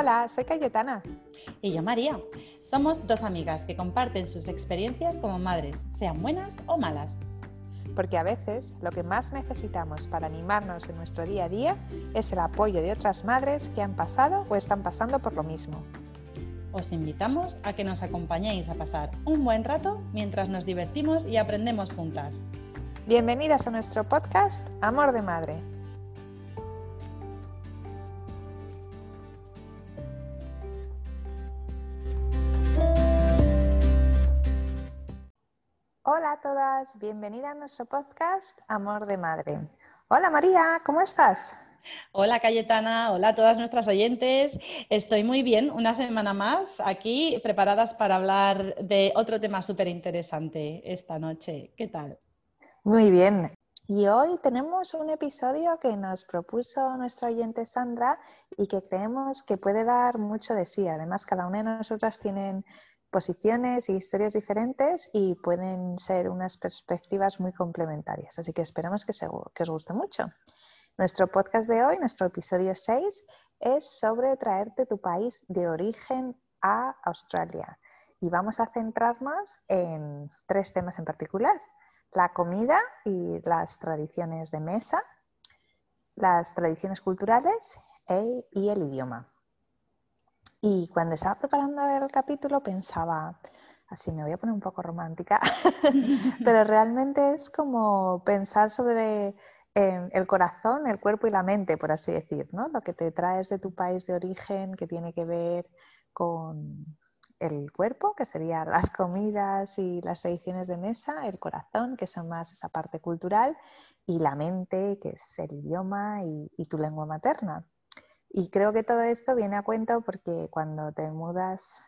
Hola, soy Cayetana. Y yo María. Somos dos amigas que comparten sus experiencias como madres, sean buenas o malas. Porque a veces lo que más necesitamos para animarnos en nuestro día a día es el apoyo de otras madres que han pasado o están pasando por lo mismo. Os invitamos a que nos acompañéis a pasar un buen rato mientras nos divertimos y aprendemos juntas. Bienvenidas a nuestro podcast Amor de Madre. Todas, bienvenida a nuestro podcast Amor de Madre. Hola María, ¿cómo estás? Hola Cayetana, hola a todas nuestras oyentes. Estoy muy bien, una semana más aquí preparadas para hablar de otro tema súper interesante esta noche. ¿Qué tal? Muy bien. Y hoy tenemos un episodio que nos propuso nuestra oyente Sandra y que creemos que puede dar mucho de sí. Además, cada una de nosotras tienen posiciones y historias diferentes y pueden ser unas perspectivas muy complementarias. Así que esperamos que, que os guste mucho. Nuestro podcast de hoy, nuestro episodio 6, es sobre traerte tu país de origen a Australia. Y vamos a centrarnos en tres temas en particular. La comida y las tradiciones de mesa, las tradiciones culturales e, y el idioma. Y cuando estaba preparando el capítulo pensaba, así me voy a poner un poco romántica, pero realmente es como pensar sobre em, el corazón, el cuerpo y la mente, por así decir, ¿no? Lo que te traes de tu país de origen que tiene que ver con el cuerpo, que serían las comidas y las tradiciones de mesa, el corazón, que son más esa parte cultural, y la mente, que es el idioma y tu lengua materna. Y creo que todo esto viene a cuento porque cuando te mudas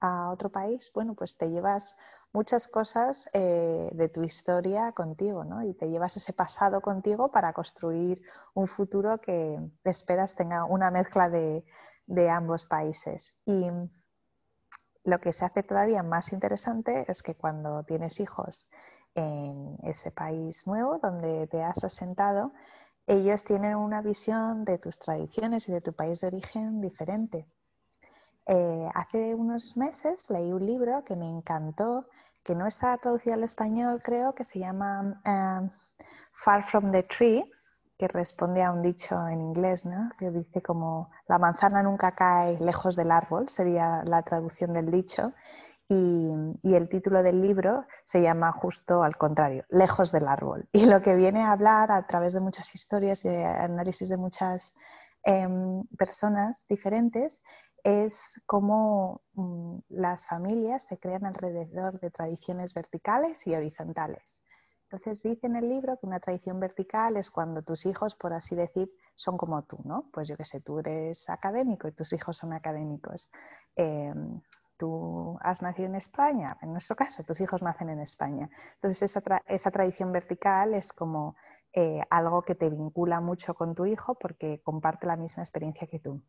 a otro país, bueno, pues te llevas muchas cosas eh, de tu historia contigo, ¿no? Y te llevas ese pasado contigo para construir un futuro que esperas tenga una mezcla de, de ambos países. Y lo que se hace todavía más interesante es que cuando tienes hijos en ese país nuevo donde te has asentado, ellos tienen una visión de tus tradiciones y de tu país de origen diferente. Eh, hace unos meses leí un libro que me encantó, que no está traducido al español, creo, que se llama um, Far from the Tree, que responde a un dicho en inglés, ¿no? que dice como la manzana nunca cae lejos del árbol, sería la traducción del dicho. Y, el título del libro se llama justo al contrario, Lejos del árbol. Y lo que viene a hablar a través de muchas historias y de análisis de muchas em, personas diferentes es cómo mm, las familias se crean alrededor de tradiciones verticales y horizontales. Entonces dice en el libro que una tradición vertical es cuando tus hijos, por así decir, son como tú, ¿no? Pues yo que sé, tú eres académico y tus hijos son académicos. Em, tú has nacido en España, en nuestro caso, tus hijos nacen en España. Entonces, esa, tradición vertical es como eh, algo que te vincula mucho con tu hijo porque comparte la misma experiencia que tú.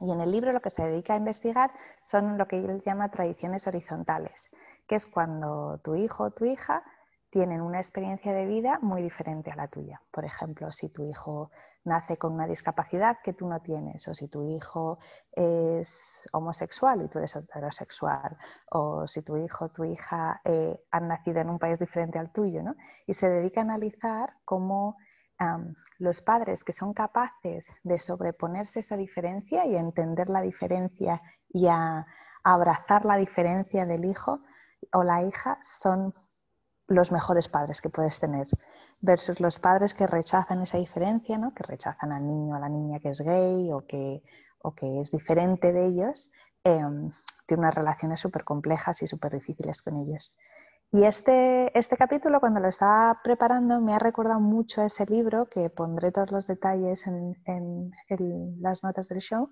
Y en el libro lo que se dedica a investigar son lo que él llama tradiciones horizontales, que es cuando tu hijo o tu hija tienen una experiencia de vida muy diferente a la tuya. Por ejemplo, si tu hijo nace con una discapacidad que tú no tienes, o si tu hijo es homosexual y tú eres heterosexual, o si tu hijo o tu hija eh, han nacido en un país diferente al tuyo, ¿no? Y se dedica a analizar cómo los padres que son capaces de sobreponerse esa diferencia y entender la diferencia y a abrazar la diferencia del hijo o la hija son los mejores padres que puedes tener, versus los padres que rechazan esa diferencia, ¿no? que rechazan al niño o a la niña que es gay o que, o que es diferente de ellos, eh, tiene unas relaciones súper complejas y súper difíciles con ellos. Y este, este capítulo, cuando lo estaba preparando, me ha recordado mucho a ese libro, que pondré todos los detalles en, en las notas del show,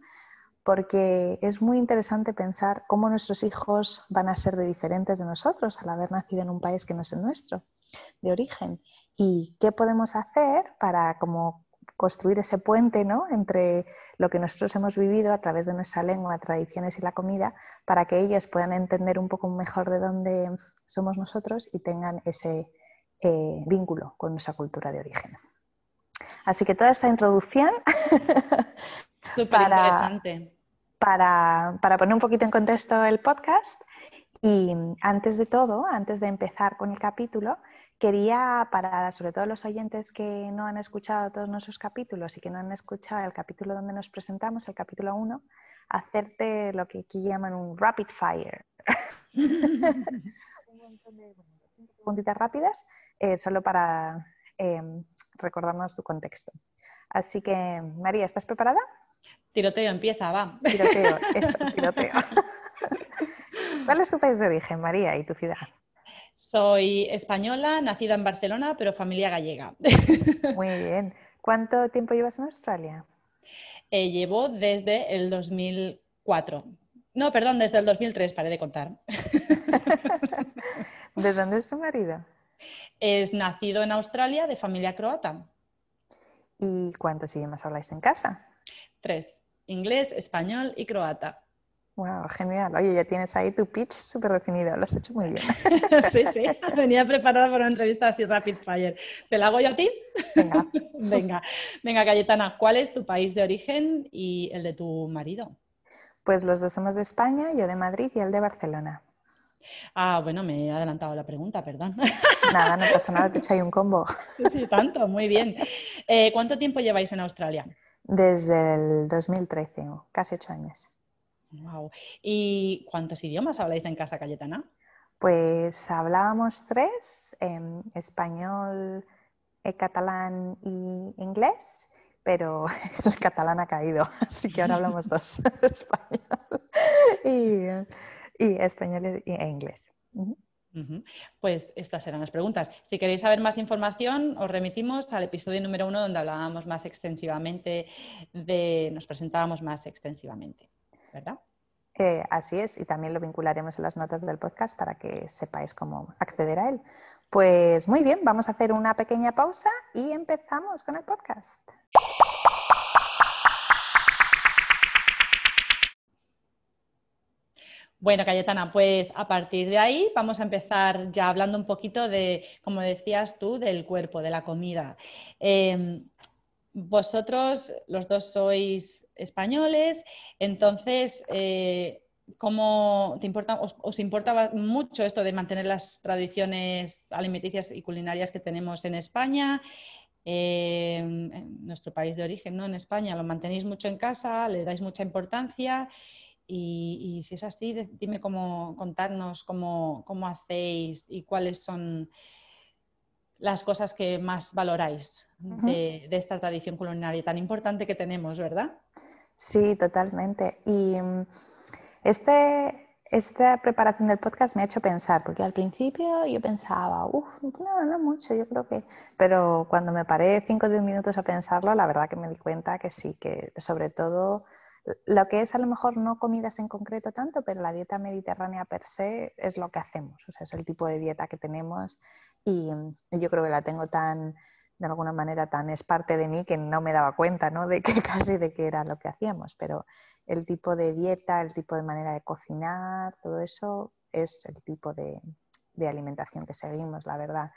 porque es muy interesante pensar cómo nuestros hijos van a ser de diferentes de nosotros al haber nacido en un país que no es el nuestro, de origen, y qué podemos hacer para como construir ese puente ¿no? entre lo que nosotros hemos vivido a través de nuestra lengua, tradiciones y la comida, para que ellos puedan entender un poco mejor de dónde somos nosotros y tengan ese eh, vínculo con nuestra cultura de origen. Así que toda esta introducción para, interesante para, para poner un poquito en contexto el podcast, y antes de todo, antes de empezar con el capítulo, quería, para sobre todo los oyentes que no han escuchado todos nuestros capítulos y que no han escuchado el capítulo donde nos presentamos, el capítulo 1, hacerte lo que aquí llaman un rapid fire. un montón de preguntitas rápidas, eh, solo para em, recordarnos tu contexto. Así que, María, ¿estás preparada? Tiroteo empieza, va. Tiroteo, esto, tiroteo. ¿Cuál es tu país de origen, María, y tu ciudad? Soy española, nacida en Barcelona, pero familia gallega. Muy bien. ¿Cuánto tiempo llevas en Australia? Eh, llevo desde el 2004. No, perdón, desde el 2003, paré de contar. ¿De dónde es tu marido? Es nacido en Australia, de familia croata. ¿Y cuántos idiomas habláis en casa? Tres, inglés, español y croata. Wow, genial. Oye, ya tienes ahí tu pitch súper definido, lo has hecho muy bien. sí, sí, venía preparada para una entrevista así rapid fire. ¿Te la hago yo a ti? Venga. venga, venga, Cayetana, ¿cuál es tu país de origen y el de tu marido? Pues los dos somos de España, yo de Madrid y él de Barcelona. Ah, bueno, me he adelantado la pregunta, perdón. Nada, no pasa nada, hecho ahí un combo. Sí, tanto, muy bien. Eh, ¿Cuánto tiempo lleváis en Australia? Desde el 2013, casi ocho años. Wow. ¿Y cuántos idiomas habláis en casa, Cayetana? Pues hablábamos tres, em, español, eh, catalán y inglés, pero el catalán ha caído, así que ahora hablamos dos, español y, español e inglés. Pues estas eran las preguntas. Si queréis saber más información, os remitimos al episodio número uno donde hablábamos más extensivamente de, nos presentábamos más extensivamente. ¿verdad? Eh, así es, y también lo vincularemos en las notas del podcast para que sepáis cómo acceder a él. Pues muy bien, vamos a hacer una pequeña pausa y empezamos con el podcast. Bueno, Cayetana, pues a partir de ahí vamos a empezar ya hablando un poquito de, como decías tú, del cuerpo, de la comida. Em, vosotros los dos sois españoles. Entonces, eh, ¿cómo te importa, os, importa mucho esto de mantener las tradiciones alimenticias y culinarias que tenemos en España? Eh, en nuestro país de origen, ¿no? En España, ¿lo mantenéis mucho en casa? ¿Le dais mucha importancia? Y, si es así, dime cómo contarnos cómo, cómo hacéis y cuáles son las cosas que más valoráis de, de, esta tradición culinaria tan importante que tenemos, ¿verdad? Sí, totalmente. Y mm, este, esta preparación del podcast me ha hecho pensar, porque al principio yo pensaba, uff, no, no mucho, yo creo que... Pero cuando me paré cinco o diez minutos a pensarlo, la verdad que me di cuenta que sí, que sobre todo lo que es a lo mejor no comidas en concreto tanto, pero la dieta mediterránea per se es lo que hacemos, o sea, es el tipo de dieta que tenemos y yo creo que la tengo tan de alguna manera tan es parte de mí que no me daba cuenta ¿no? de que casi de qué era lo que hacíamos, pero el tipo de dieta, el tipo de manera de cocinar, todo eso es el tipo de, alimentación que seguimos, la verdad.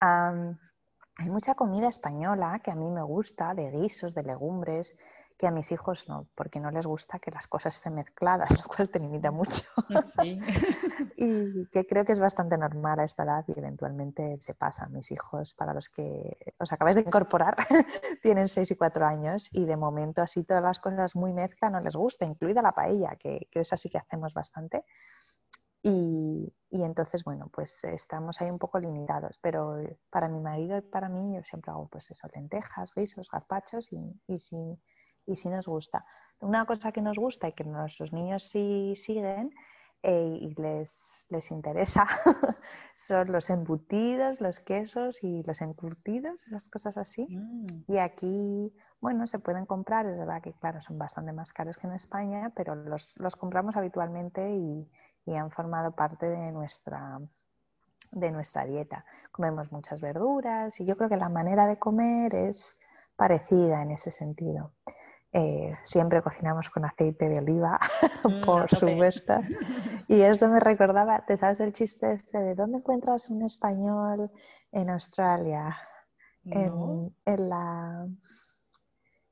hay mucha comida española que a mí me gusta, de guisos, de legumbres, que a mis hijos no, porque no les gusta que las cosas estén mezcladas, lo cual te limita mucho. y que creo que es bastante normal a esta edad y eventualmente se pasa. Mis hijos, para los que os acabáis de incorporar, tienen 6 y 4 años y de momento así todas las cosas muy mezcla no les gusta, incluida la paella, que, que es así que hacemos bastante. Y, y, entonces, bueno, pues estamos ahí un poco limitados, pero para mi marido y para mí yo siempre hago pues eso, lentejas, guisos, gazpachos y, y si y si nos gusta. Una cosa que nos gusta y que nuestros niños sí siguen eh, y les, les interesa son los embutidos, los quesos y los encurtidos, esas cosas así. Mm. Y aquí, bueno, se pueden comprar, es verdad que claro, son bastante más caros que en España, pero los, los compramos habitualmente y, y han formado parte de nuestra, de nuestra dieta. Comemos muchas verduras y yo creo que la manera de comer es parecida en ese sentido. Eh, siempre cocinamos con aceite de oliva, mm, por supuesto. Y esto me recordaba, ¿te sabes el chiste este de dónde encuentras un español en Australia? En, la,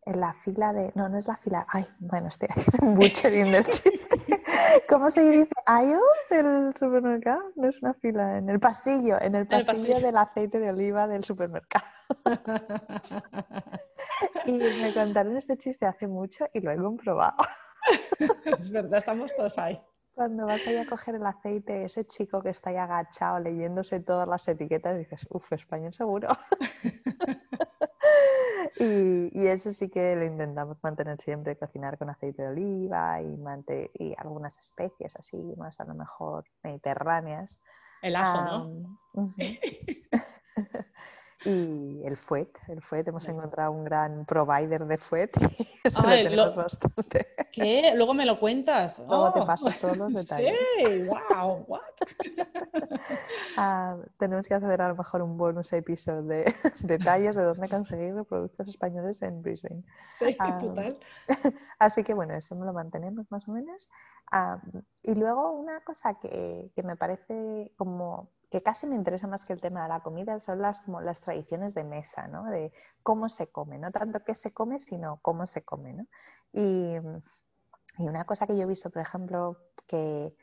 en la fila de. No, no es la fila. Ay, bueno, estoy haciendo un butchering del chiste. ¿Cómo se dice? ¿Aisle del supermercado? No es una fila, en el pasillo, en el pasillo, del aceite de oliva del supermercado. y me contaron este chiste hace mucho y lo he comprobado. es verdad, estamos todos ahí. Cuando vas ahí a coger el aceite, ese chico que está ahí agachado leyéndose todas las etiquetas, dices, uff, español seguro. y, eso sí que lo intentamos mantener siempre, cocinar con aceite de oliva y, y algunas especies así, más a lo mejor mediterráneas. El ajo, ¿no? y el FUET. El FUET, hemos encontrado un gran provider de FUET y eso lo tenemos bastante. ¿Qué? Luego me lo cuentas. Luego te oh. paso todos los detalles. Sí, wow, what? Ah, tenemos que hacer a lo mejor un bonus episodio de detalles de dónde conseguir productos españoles en Brisbane. Sí, ah, total. Así que bueno, eso me lo mantenemos más o menos. Ah, y luego una cosa que, que me parece como que casi me interesa más que el tema de la comida, son las, como las tradiciones de mesa, ¿no? De cómo se come, no tanto qué se come, sino cómo se come, ¿no? Y, una cosa que yo he visto, por ejemplo, que,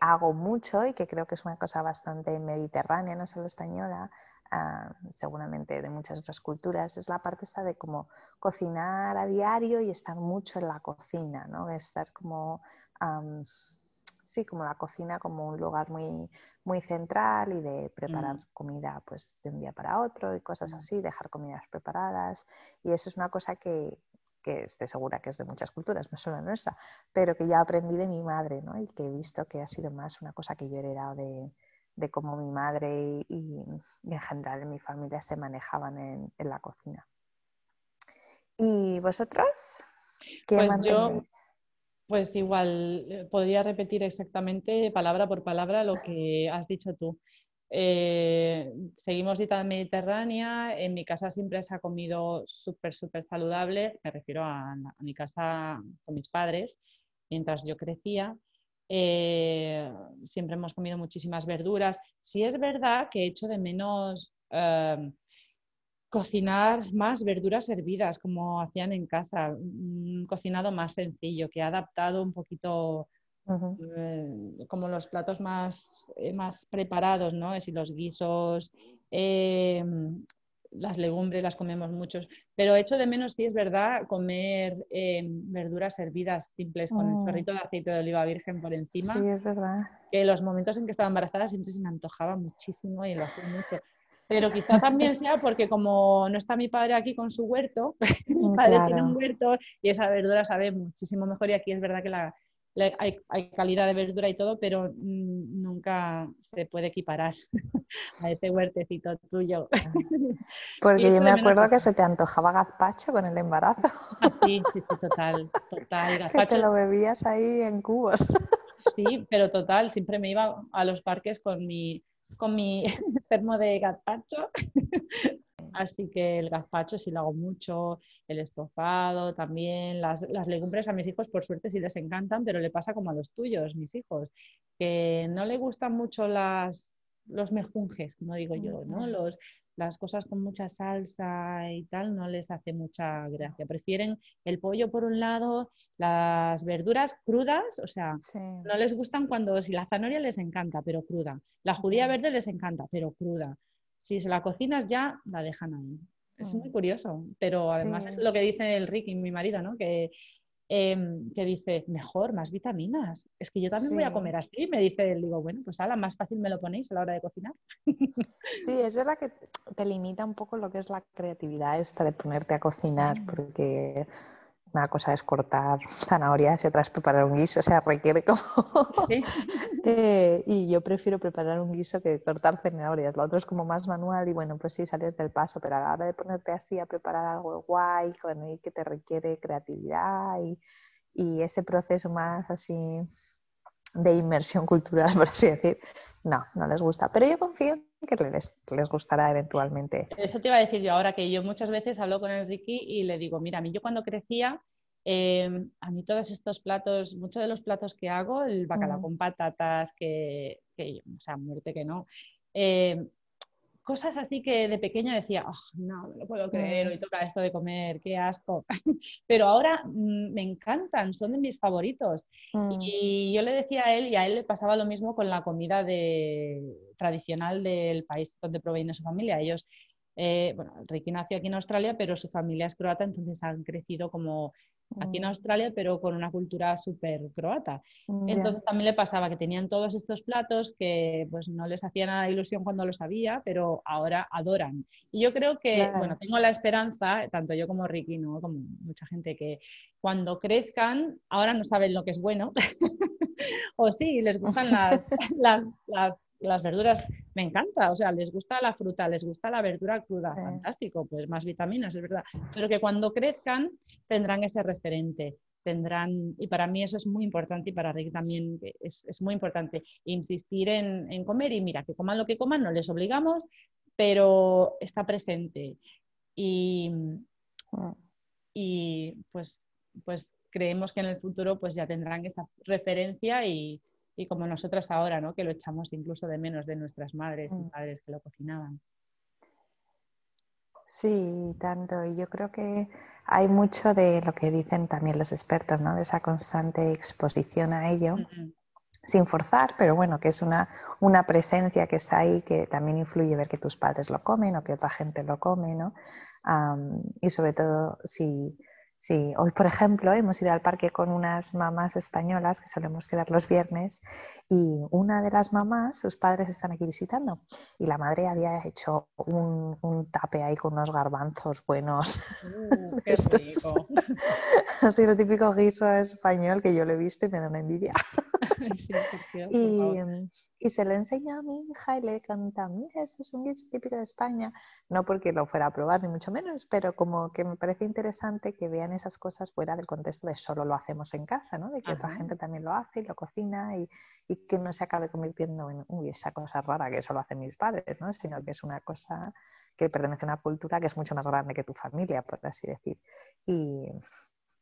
hago mucho y que creo que es una cosa bastante mediterránea, no solo española, ah, seguramente de muchas otras culturas, es la parte esta de como cocinar a diario y estar mucho en la cocina, ¿no? Estar como sí, como la cocina como un lugar muy, muy central y de preparar mm. comida pues de un día para otro y cosas mm. así, dejar comidas preparadas. Y eso es una cosa que, que estoy segura que es de muchas culturas, no solo nuestra, pero que yo aprendí de mi madre, ¿no? Y que he visto que ha sido más una cosa que yo he heredado de, de cómo mi madre y, en general en mi familia se manejaban en, en la cocina. ¿Y vosotros? ¿Qué pues yo, pues igual, eh, podría repetir exactamente palabra por palabra lo que has dicho tú. Eh, seguimos dieta mediterránea, en mi casa siempre se ha comido súper, súper saludable, me refiero a, mi casa con mis padres, mientras yo crecía. Eh, siempre hemos comido muchísimas verduras. Sí es verdad que he hecho de menos cocinar más verduras hervidas como hacían en casa, un cocinado más sencillo, que ha adaptado un poquito eh, como los platos más, eh, más preparados, ¿no? Es los guisos, eh, las legumbres las comemos muchos, pero echo de menos, sí es verdad, comer verduras hervidas simples con el mm. chorrito de aceite de oliva virgen por encima. Sí, es verdad. Que los momentos en que estaba embarazada siempre se me antojaba muchísimo y lo hacía mucho. Pero quizá también sea porque como no está mi padre aquí con su huerto, mi mm, padre tiene un huerto y esa verdura sabe muchísimo mejor y aquí es verdad que la, hay, calidad de verdura y todo, pero mm, nunca se puede equiparar a ese huertecito tuyo. Porque yo me acuerdo que se te antojaba gazpacho con el embarazo. Ah, sí, sí, sí, total, total. Gazpacho. Que te lo bebías ahí en cubos. Sí, pero total, siempre me iba a los parques con mi con mi termo de gazpacho. Así que el gazpacho sí lo hago mucho, el estofado también, las, legumbres a mis hijos por suerte sí les encantan, pero le pasa como a los tuyos, mis hijos, que no le gustan mucho las, los mejunjes, como digo yo, ¿no? Los, las cosas con mucha salsa y tal no les hace mucha gracia. Prefieren el pollo por un lado, las verduras crudas, o sea, no les gustan cuando, si la zanahoria les encanta, pero cruda. La judía verde les encanta, pero cruda. Si se la cocinas ya, la dejan ahí. Es muy mm. curioso, pero además es lo que dice el Ricky, mi marido, ¿no? Que Em, que dice, mejor, más vitaminas. Es que yo también voy a comer así. Me dice él, digo, bueno, pues ahora más fácil me lo ponéis a la hora de cocinar. Sí, es verdad que te limita un poco lo que es la creatividad esta de ponerte a cocinar, porque una cosa es cortar zanahorias y otra es preparar un guiso, o sea, requiere como... Eh, y yo prefiero preparar un guiso que cortar zanahorias, lo otro es como más manual y bueno, pues sí, sales del paso, pero a la hora de ponerte así a preparar algo guay, que te requiere creatividad y, y ese proceso más así de inmersión cultural, por así decir, no, no les gusta. Pero yo confío en que les, les gustará eventualmente. Eso te iba a decir yo ahora, que yo muchas veces hablo con Enrique y le digo, mira, a mí yo cuando crecía, em, a mí todos estos platos, muchos de los platos que hago, el bacalao mm. con patatas, que, que, o sea, muerte que no, em, cosas así que de pequeña decía, oh, no, no lo puedo creer, hoy toca esto de comer, qué asco. Pero ahora mm, me encantan, son de mis favoritos. Mm. Y yo le decía a él, y a él le pasaba lo mismo con la comida de, tradicional del país donde proviene su familia. Ellos eh, bueno, Ricky nació aquí en Australia, pero su familia es croata, entonces han crecido como aquí en mm. Australia, pero con una cultura súper croata. Mm, entonces también le pasaba que tenían todos estos platos que pues no les hacía nada ilusión cuando lo sabía, pero ahora adoran. Y yo creo que, bueno, tengo la esperanza, tanto yo como Ricky, ¿no? como mucha gente, que cuando crezcan, ahora no saben lo que es bueno, o sí, les gustan las, las, las las verduras me encanta, o sea, les gusta la fruta, les gusta la verdura cruda, fantástico, pues más vitaminas, es verdad, pero que cuando crezcan tendrán ese referente, tendrán, y para mí eso es muy importante y para Rick también es, muy importante, insistir en, comer y mira, que coman lo que coman, no les obligamos, pero está presente. Y, y pues, pues creemos que en el futuro pues ya tendrán esa referencia y, y como nosotras ahora, ¿no? que lo echamos incluso de menos de nuestras madres y mm. padres que lo cocinaban. Sí, tanto. Y yo creo que hay mucho de lo que dicen también los expertos, ¿no? De esa constante exposición a ello, sin forzar, pero bueno, que es una, una presencia que está ahí, que también influye ver que tus padres lo comen o que otra gente lo come, ¿no? y sobre todo si Sí, hoy por ejemplo hemos ido al parque con unas mamás españolas que solemos quedar los viernes y una de las mamás, sus padres están aquí visitando y la madre había hecho un, tape ahí con unos garbanzos buenos. Uh, qué rico. Así lo típico guiso español que yo le he visto y me da una envidia. y, y, se lo enseñó a mi hija y le canta, mira, este es un guiso típico de España. No porque lo fuera a probar ni mucho menos, pero como que me parece interesante que vean esas cosas fuera del contexto de solo lo hacemos en casa, ¿no? De que otra gente también lo hace y lo cocina y, y, que no se acabe convirtiendo en, uy, esa cosa rara que solo hacen mis padres, ¿no? Sino que es una cosa que pertenece a una cultura que es mucho más grande que tu familia, por así decir. Y,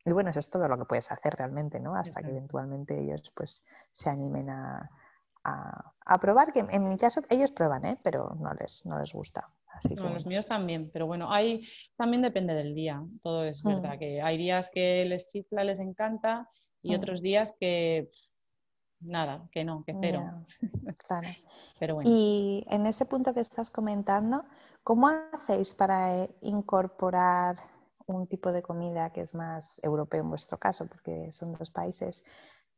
y bueno, eso es todo lo que puedes hacer realmente, ¿no? Hasta que eventualmente ellos pues se animen a, a, probar, que en mi caso ellos prueban, ¿eh? Pero no les, no les gusta. Los míos también, pero bueno, hay, también depende del día, todo es verdad, mm. que hay días que les chifla, les encanta y mm. otros días que nada, que no, que cero. claro. pero bueno. Y en ese punto que estás comentando, ¿cómo hacéis para eh, incorporar un tipo de comida que es más europeo en vuestro caso, porque son dos países,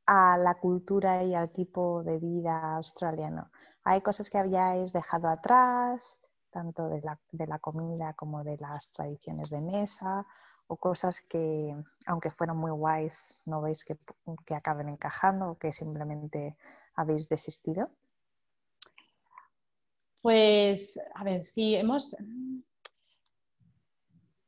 a la cultura y al tipo de vida australiano? ¿Hay cosas que habíais dejado atrás? Tanto de la, de la comida como de las tradiciones de mesa o cosas que, aunque fueron muy guays, no veis que, que acaben encajando o que simplemente habéis desistido? Pues, a ver, sí, hemos...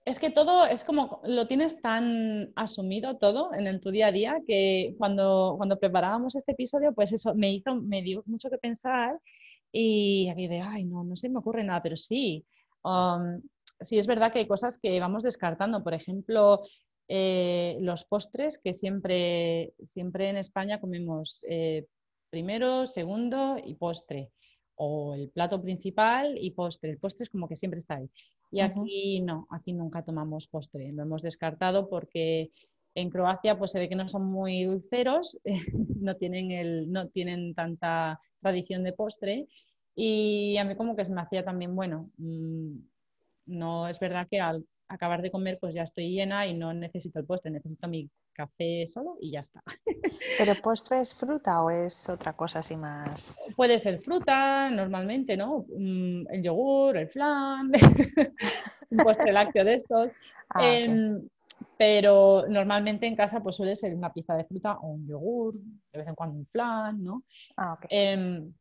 Es que todo es como, lo tienes tan asumido todo en, tu día a día que cuando, cuando preparábamos este episodio, pues eso me hizo, me dio mucho que pensar y aquí de, ay, no, no se me ocurre nada, pero sí, um, sí es verdad que hay cosas que vamos descartando. Por ejemplo, eh, los postres que siempre, siempre en España comemos eh, primero, segundo y postre. O el plato principal y postre. El postre es como que siempre está ahí. Y aquí no, aquí nunca tomamos postre. Lo hemos descartado porque en Croacia pues se ve que no son muy dulceros, no, tienen el, no tienen tanta tradición de postre y a mí como que se me hacía también, bueno, mm, no es verdad que al acabar de comer pues ya estoy llena y no necesito el postre, necesito mi café solo y ya está. ¿Pero postre es fruta o es otra cosa así más? Puede ser fruta normalmente, ¿no? Mm, el yogur, el flan, un postre lácteo de estos. Ah, em, pero normalmente en casa pues suele ser una pieza de fruta o un yogur, de vez en cuando un flan, ¿no? Ah, em,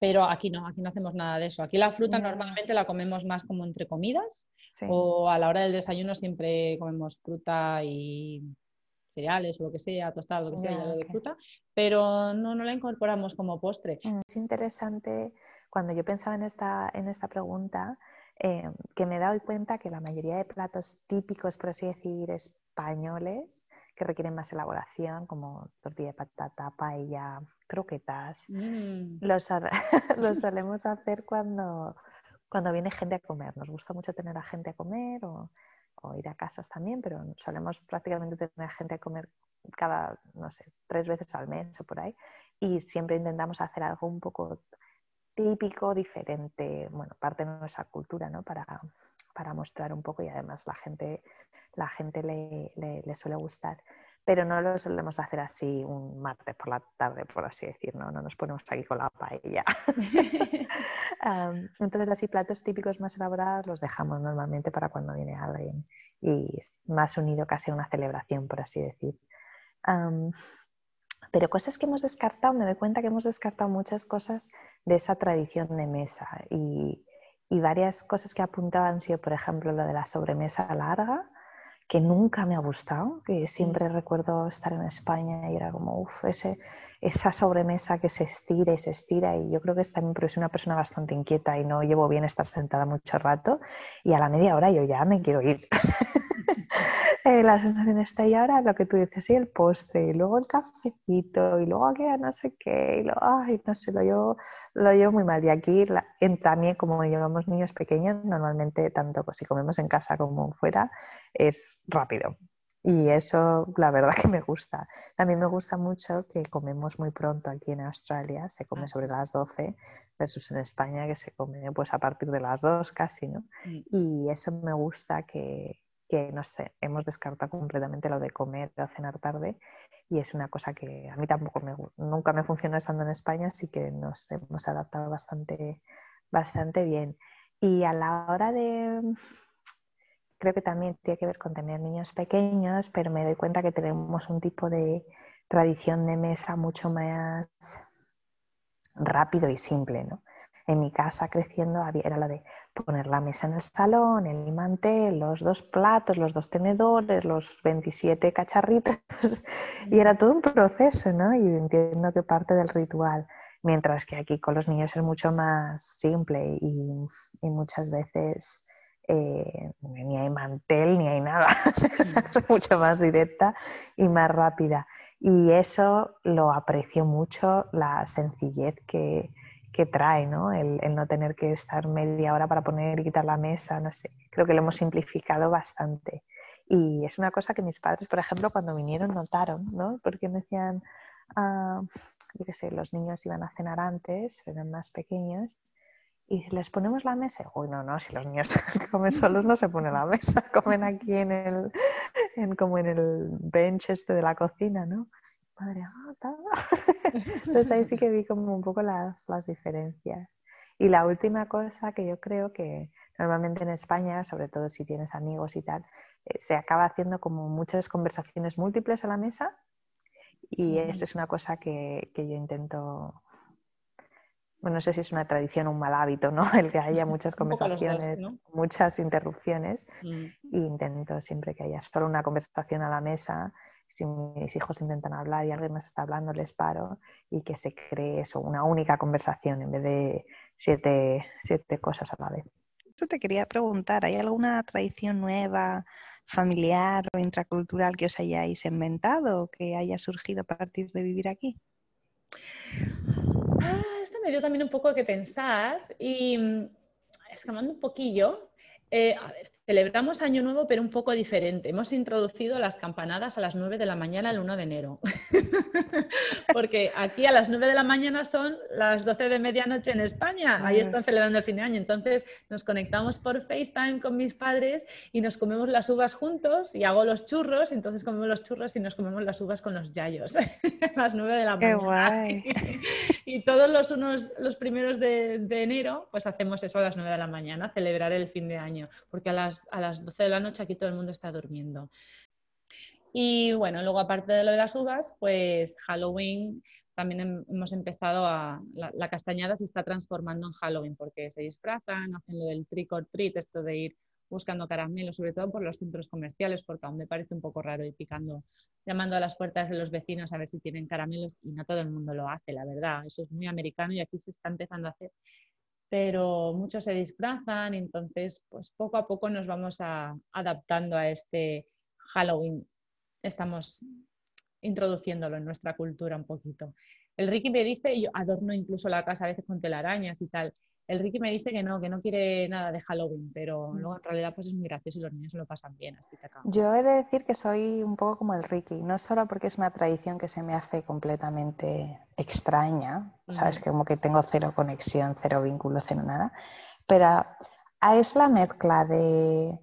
pero aquí no, aquí no hacemos nada de eso. Aquí la fruta normalmente la comemos más como entre comidas o a la hora del desayuno siempre comemos fruta y cereales o lo que sea, tostado, lo que sea, de fruta, pero no, no la incorporamos como postre. Mm, es interesante cuando yo pensaba en esta, en esta pregunta, eh, que me he dado cuenta que la mayoría de platos típicos, por así decir, españoles, que requieren más elaboración, como tortilla de patata, paella, croquetas, mm. los, los solemos hacer cuando, cuando viene gente a comer. Nos gusta mucho tener a gente a comer o, o ir a casas también, pero solemos prácticamente tener gente a comer cada, no sé, tres veces al mes o por ahí. Y siempre intentamos hacer algo un poco típico, diferente, bueno, parte de nuestra cultura, ¿no? Para, para mostrar un poco y además la gente, la gente le, le, suele gustar. Pero no lo solemos hacer así un martes por la tarde, por así decirlo, ¿no? no nos ponemos aquí con la paella. entonces, así platos típicos más elaborados los dejamos normalmente para cuando viene alguien y más unido casi a una celebración, por así decir. pero cosas que hemos descartado, me doy cuenta que hemos descartado muchas cosas de esa tradición de mesa y, y varias cosas que apuntaban han sido, por ejemplo, lo de la sobremesa larga, que nunca me ha gustado, que siempre recuerdo estar en España y era como, uff, esa sobremesa que se estira y se estira y yo creo que es también porque soy una persona bastante inquieta y no llevo bien estar sentada mucho rato y a la media hora yo ya me quiero ir. Eh, la sensación está y ahora lo que tú dices, y el postre, y luego el cafecito, y luego aquí no sé qué, y luego, ay, no sé, lo llevo, lo llevo muy mal. Y aquí en, también, como llevamos niños pequeños, normalmente tanto si comemos en casa como fuera, es rápido. Y eso, la verdad que me gusta. También me gusta mucho que comemos muy pronto aquí en Australia, se come sobre las 12, versus en España que se come pues a partir de las 2 casi, ¿no? Mm. Y eso me gusta que, que no sé, hemos descartado completamente lo de comer o cenar tarde y es una cosa que a mí tampoco me, nunca me funcionó estando en España, así que nos hemos adaptado bastante, bastante bien. Y a la hora de, creo que también tiene que ver con tener niños pequeños, pero me doy cuenta que tenemos un tipo de tradición de mesa mucho más rápido y simple, ¿no? En mi casa creciendo era lo de poner la mesa en el salón, el mantel, los dos platos, los dos tenedores, los 27 cacharritos, y era todo un proceso, ¿no? Y entiendo que parte del ritual, mientras que aquí con los niños es mucho más simple y, muchas veces eh, ni hay mantel ni hay nada, es mucho más directa y más rápida. Y eso lo aprecio mucho, la sencillez que, que trae, ¿no? El, no tener que estar media hora para poner y quitar la mesa, no sé. Creo que lo hemos simplificado bastante. Y es una cosa que mis padres, por ejemplo, cuando vinieron notaron, ¿no? Porque me decían, ah, yo qué sé, los niños iban a cenar antes, eran más pequeños, y les ponemos la mesa. Uy, no, no, si los niños comen solos no se pone la mesa, comen aquí en el, en, como en el bench este de la cocina, ¿no? Madre, ah, Entonces ahí sí que vi como un poco las, las diferencias. Y la última cosa que yo creo que normalmente en España, sobre todo si tienes amigos y tal, eh, se acaba haciendo como muchas conversaciones múltiples a la mesa y eso es una cosa que, que, yo intento, bueno, no sé si es una tradición o un mal hábito, ¿no? El que haya muchas conversaciones, muchas interrupciones mm. e intento siempre que haya solo una conversación a la mesa si mis hijos intentan hablar y alguien más está hablando, les paro y que se cree eso, una única conversación en vez de siete, siete cosas a la vez. Yo te quería preguntar, ¿hay alguna tradición nueva, familiar o intracultural que os hayáis inventado o que haya surgido a partir de vivir aquí? Ah, esto me dio también un poco que pensar y mm, escamando un poquillo, eh, a ver, Celebramos Año Nuevo, pero un poco diferente. Hemos introducido las campanadas a las 9 de la mañana el 1 de enero. Porque aquí a las 9 de la mañana son las 12 de medianoche en España. Ahí están celebrando el fin de año. Entonces nos conectamos por FaceTime con mis padres y nos comemos las uvas juntos y hago los churros. Entonces comemos los churros y nos comemos las uvas con los yayos a las 9 de la mañana. Qué guay. y todos los, unos, los primeros de, de enero, pues hacemos eso a las 9 de la mañana, celebrar el fin de año. Porque a las a las 12 de la noche aquí todo el mundo está durmiendo. Y bueno, luego aparte de lo de las uvas, pues Halloween también hemos empezado a... La, castañada se está transformando en Halloween porque se disfrazan, hacen lo del trick or treat, esto de ir buscando caramelos, sobre todo por los centros comerciales, porque aún me parece un poco raro ir picando, llamando a las puertas de los vecinos a ver si tienen caramelos y no todo el mundo lo hace, la verdad. Eso es muy americano y aquí se está empezando a hacer pero muchos se disfrazan, entonces pues poco a poco nos vamos adaptando a este Halloween. Estamos introduciéndolo en nuestra cultura un poquito. El Ricky me dice, yo adorno incluso la casa a veces con telarañas y tal. El Ricky me dice que no, que no quiere nada de Halloween, pero mm. luego en realidad pues es muy gracioso y los niños lo pasan bien, así te Yo he de decir que soy un poco como el Ricky, no solo porque es una tradición que se me hace completamente extraña, sabes, que como que tengo cero conexión, cero vínculo, cero nada, pero es la mezcla de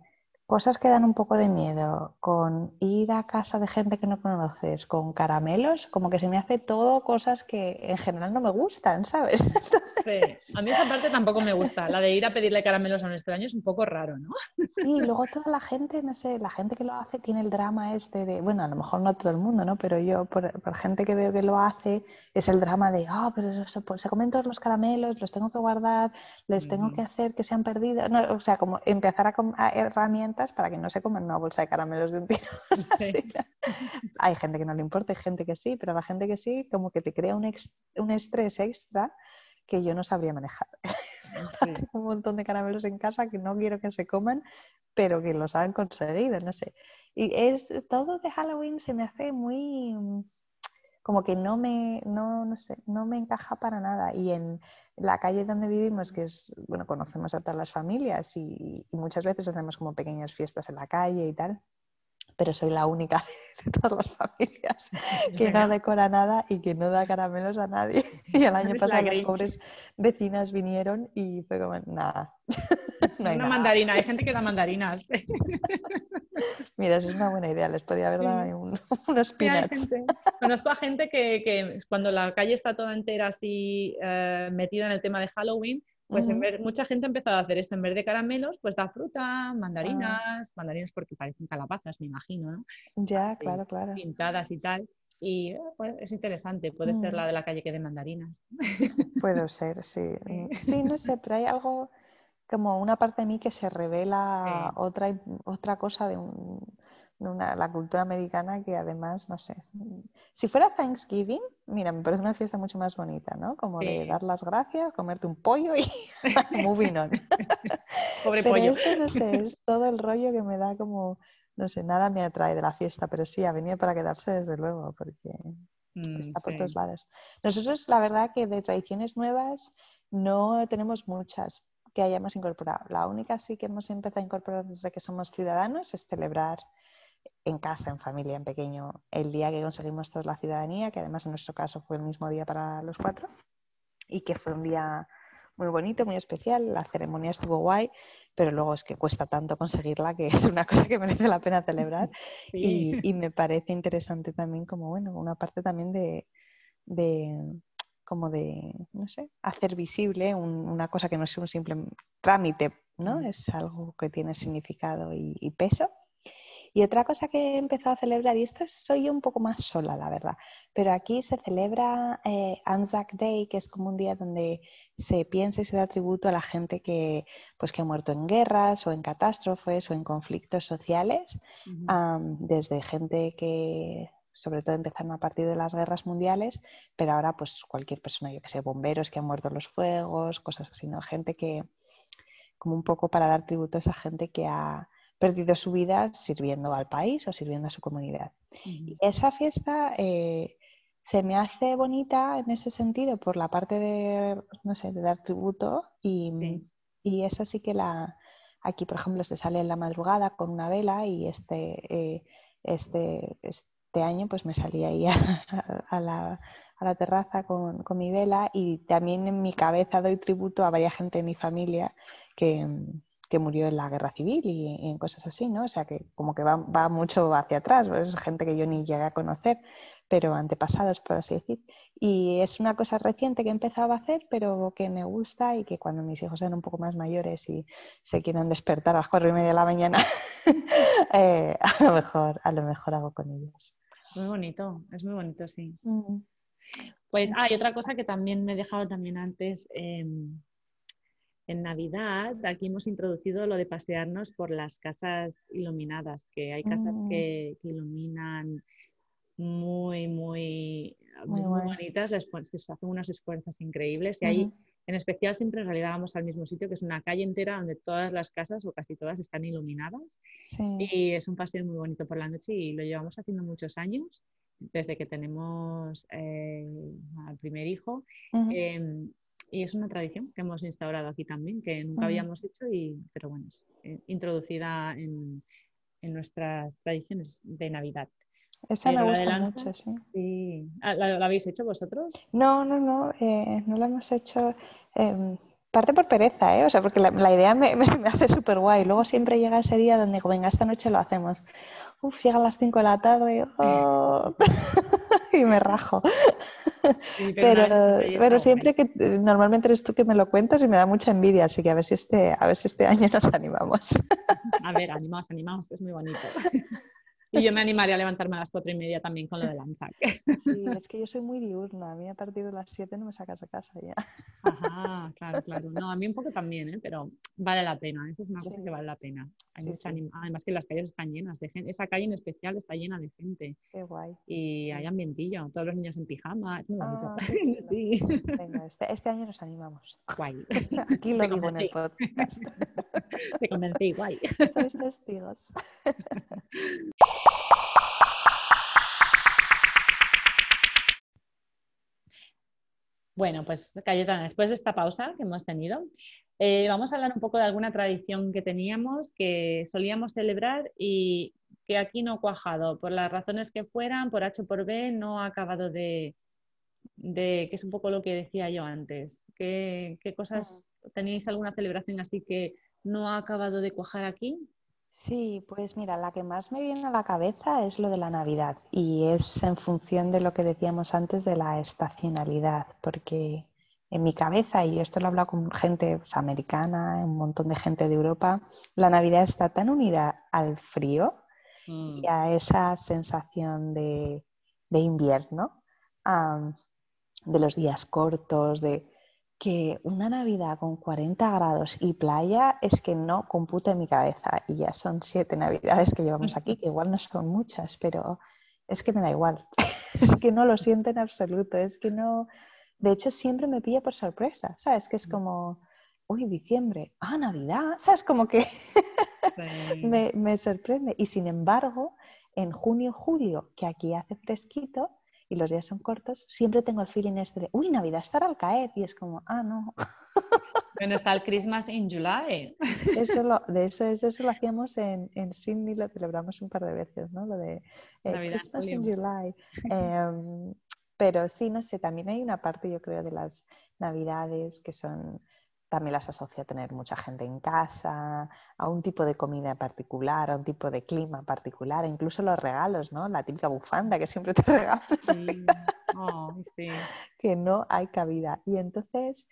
Cosas que dan un poco de miedo, con ir a casa de gente que no conoces, con caramelos, como que se me hace todo cosas que en general no me gustan, ¿sabes? Sí, a mí esa parte tampoco me gusta, la de ir a pedirle caramelos a un extraño es un poco raro, ¿no? Sí, luego toda la gente, no sé, la gente que lo hace tiene el drama este de, bueno, a lo mejor no todo el mundo, ¿no? Pero yo, por, gente que veo que lo hace, es el drama de, ah, pero se, pues, se, comen todos los caramelos, los tengo que guardar, les tengo que hacer que se han perdido, o sea, como empezar a, a herramientas para que no se coman una bolsa de caramelos de un tiro. hay gente que no le importa, hay gente que sí, pero la gente que sí, como que te crea un, un estrés extra que yo no sabría manejar. Tengo un montón de caramelos en casa que no quiero que se coman, pero que los han conseguido, no sé. Y es todo de Halloween se me hace muy como que no me, no, no sé, no me encaja para nada. Y en la calle donde vivimos, que es, bueno, conocemos a todas las familias y, muchas veces hacemos como pequeñas fiestas en la calle y tal, pero soy la única de todas las familias que no decora nada y que no da caramelos a nadie. Y el año pasado las pobres vecinas vinieron y fue como, nada. No hay una mandarina, hay gente que da mandarinas. Mira, eso es una buena idea, les podía haber dado unos peanuts. conozco a gente que, cuando la calle está toda entera así eh, metida en el tema de Halloween, pues en vez, mucha gente ha empezado a hacer esto, en vez de caramelos, pues da fruta, mandarinas, ah. mandarinas porque parecen calabazas, me imagino, ¿no? Ya, claro, claro. Pintadas y tal. Y pues, es interesante, puede ser la mm. de la calle que de mandarinas. Puede ser, sí. Sí, no sé, pero hay algo como una parte de mí que se revela otra, otra cosa de, una, la cultura americana que además, no sé, si fuera Thanksgiving, mira, me parece una fiesta mucho más bonita, ¿no? Como de dar las gracias, comerte un pollo y moving on. Pobre pero pollo. esto, no sé, es todo el rollo que me da como, no sé, nada me atrae de la fiesta, pero sí, ha venido para quedarse desde luego, porque mm, está por todos lados. Nosotros, la verdad que de tradiciones nuevas no tenemos muchas, que hayamos incorporado. La única sí que hemos empezado a incorporar desde que somos ciudadanos es celebrar en casa, en familia, en pequeño, el día que conseguimos toda la ciudadanía, que además en nuestro caso fue el mismo día para los cuatro, y que fue un día muy bonito, muy especial. La ceremonia estuvo guay, pero luego es que cuesta tanto conseguirla que es una cosa que merece la pena celebrar. Y, y, me parece interesante también como, bueno, una parte también de, de como de, no sé, hacer visible una cosa que no es un simple trámite, ¿no? Es algo que tiene significado y, peso. Y otra cosa que he empezado a celebrar, y esto soy yo un poco más sola, la verdad, pero aquí se celebra eh, Anzac Day, que es como un día donde se piensa y se da tributo a la gente que, pues, que ha muerto en guerras o en catástrofes o en conflictos sociales, desde gente que sobre todo empezaron a partir de las guerras mundiales, pero ahora pues cualquier persona, yo que sé, bomberos que han muerto en los fuegos, cosas así, ¿no? Gente que, como un poco para dar tributo a esa gente que ha perdido su vida sirviendo al país o sirviendo a su comunidad. Y esa fiesta eh, se me hace bonita en ese sentido por la parte de, no sé, de dar tributo y, y eso sí que la... Aquí, por ejemplo, se sale en la madrugada con una vela y este, eh, este, este año pues me salí ahí a, la, terraza con, mi vela y también en mi cabeza doy tributo a varias gente de mi familia que, murió en la guerra civil y, en cosas así, ¿no? O sea que como que va, mucho hacia atrás, es gente que yo ni llegué a conocer, pero antepasados, por así decir. Y es una cosa reciente que he empezado a hacer, pero que me gusta y que cuando mis hijos sean un poco más mayores y se quieran despertar a las cuatro y media de la mañana, eh, a, lo mejor, a lo mejor hago con ellos. Muy bonito, es muy bonito, sí. Mm. Pues hay otra cosa que también me he dejado también antes. Em, en Navidad, aquí hemos introducido lo de pasearnos por las casas iluminadas, que hay casas mm. que, iluminan muy, muy, muy, bonitas, se hacen unos esfuerzos increíbles y ahí en especial siempre en realidad vamos al mismo sitio, que es una calle entera donde todas las casas o casi todas están iluminadas. Y es un paseo muy bonito por la noche y lo llevamos haciendo muchos años, desde que tenemos eh, al primer hijo. Em, y es una tradición que hemos instaurado aquí también, que nunca habíamos hecho, y, pero bueno, es introducida en, en nuestras tradiciones de Navidad. Esa me gusta mucho, sí. sí. Ah, ¿La, habéis hecho vosotros? No, no, no, eh, no la hemos hecho. Eh, parte por pereza, ¿eh? O sea, porque la, idea me, me, hace súper guay. Luego siempre llega ese día donde, venga, esta noche lo hacemos. Uf, llega a las 5 de la tarde oh, y me rajo. pero, pero, siempre que normalmente eres tú que me lo cuentas y me da mucha envidia, así que a ver si este, a ver si este año nos animamos. A ver, animamos, animamos, es muy bonito. Y yo me animaría a levantarme a las cuatro y media también con lo de lanzar. Sí, es que yo soy muy diurna. A mí a partir de las siete no me sacas de casa ya. Ajá, claro, claro. No, a mí un poco también, ¿eh? pero vale la pena. Eso es una cosa que vale la pena. Hay mucha Además que las calles están llenas de gente. Esa calle en especial está llena de gente. Qué guay. Y hay ambientillo. Todos los niños en pijama. Es muy bonito. Ah, sí. Venga, este, este, año nos animamos. Guay. Aquí lo digo en el podcast. Te convencí, guay. Sois testigos. Bueno, pues Cayetana, después de esta pausa que hemos tenido, eh, vamos a hablar un poco de alguna tradición que teníamos, que solíamos celebrar y que aquí no ha cuajado, por las razones que fueran, por H o por B, no ha acabado de, que es un poco lo que decía yo antes. ¿Qué, qué cosas, tenéis alguna celebración así que no ha acabado de cuajar aquí? Sí, pues mira, la que más me viene a la cabeza es lo de la Navidad y es en función de lo que decíamos antes de la estacionalidad, porque en mi cabeza, y esto lo he hablado con gente pues, americana, un montón de gente de Europa, la Navidad está tan unida al frío y mm. a esa sensación de, invierno, de los días cortos, de que una Navidad con 40 grados y playa es que no computa en mi cabeza. Y ya son siete Navidades que llevamos aquí, que igual no son muchas, pero es que me da igual. es que no lo siento en absoluto. Es que no. De hecho, siempre me pilla por sorpresa. ¿Sabes? Que es como, uy, diciembre, ah, Navidad. ¿Sabes? Como que me, me sorprende. Y sin embargo, en junio, julio, que aquí hace fresquito, y los días son cortos, siempre tengo el feeling este de, uy, Navidad estará al caer. Y es como, ah, no. Bueno, está el Christmas in July. Eso lo, de eso, eso, lo hacíamos en, en, Sydney, lo celebramos un par de veces, ¿no? Lo de eh, Christmas in July. Em, pero sí, no sé, también hay una parte, yo creo, de las Navidades que son también las asocia a tener mucha gente en casa, a un tipo de comida particular, a un tipo de clima particular, incluso los regalos, ¿no? La típica bufanda que siempre te regalan. Sí. Que no hay cabida. Y entonces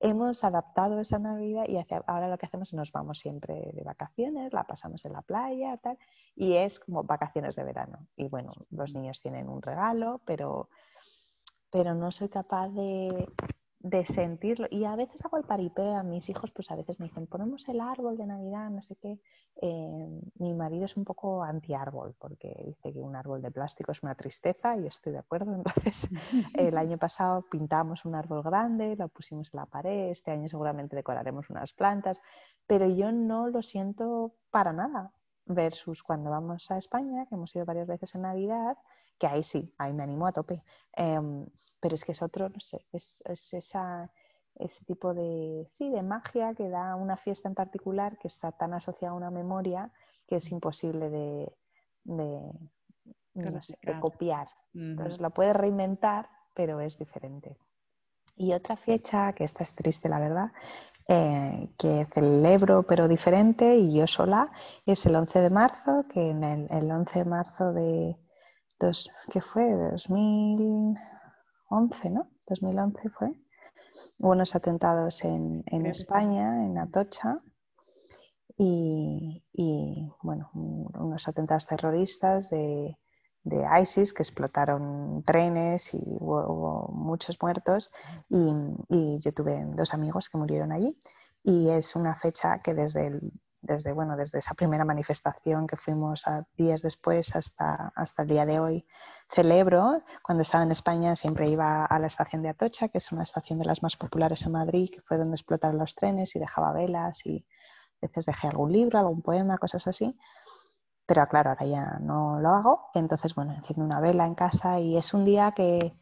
hemos adaptado esa Navidad y ahora lo que hacemos es nos vamos siempre de vacaciones, la pasamos en la playa, tal, y es como vacaciones de verano. Y bueno, los niños tienen un regalo, pero, pero no soy capaz de de sentirlo. Y a veces hago el paripé a mis hijos, pues a veces me dicen, ponemos el árbol de Navidad, no sé qué. Eh, mi marido es un poco anti-árbol, porque dice que un árbol de plástico es una tristeza y estoy de acuerdo. Entonces, el año pasado pintamos un árbol grande, lo pusimos en la pared, este año seguramente decoraremos unas plantas, pero yo no lo siento para nada. Versus cuando vamos a España, que hemos ido varias veces en Navidad, que ahí sí, ahí me animo a tope. Em, pero es que es otro, no sé, es, esa, ese tipo de, sí, de magia que da una fiesta en particular que está tan asociada a una memoria que es imposible de, de, copiar. Entonces lo puedes reinventar, pero es diferente. Y otra fecha, que esta es triste, la verdad, eh, que celebro pero diferente y yo sola, es el 11 de marzo, que en el 11 de marzo de, dos, ¿qué fue? 2011, ¿no? 2011 fue. Hubo unos atentados en, España, en Atocha, y, bueno, unos atentados terroristas de, ISIS que explotaron trenes y hubo, muchos muertos y, y, yo tuve dos amigos que murieron allí y es una fecha que desde el desde, bueno, desde esa primera manifestación que fuimos a días después hasta, hasta el día de hoy, celebro. Cuando estaba en España siempre iba a la estación de Atocha, que es una estación de las más populares en Madrid, que fue donde explotaron los trenes y dejaba velas y a veces dejé algún libro, algún poema, cosas así. Pero claro, ahora ya no lo hago. Entonces, bueno, enciendo una vela en casa y es un día que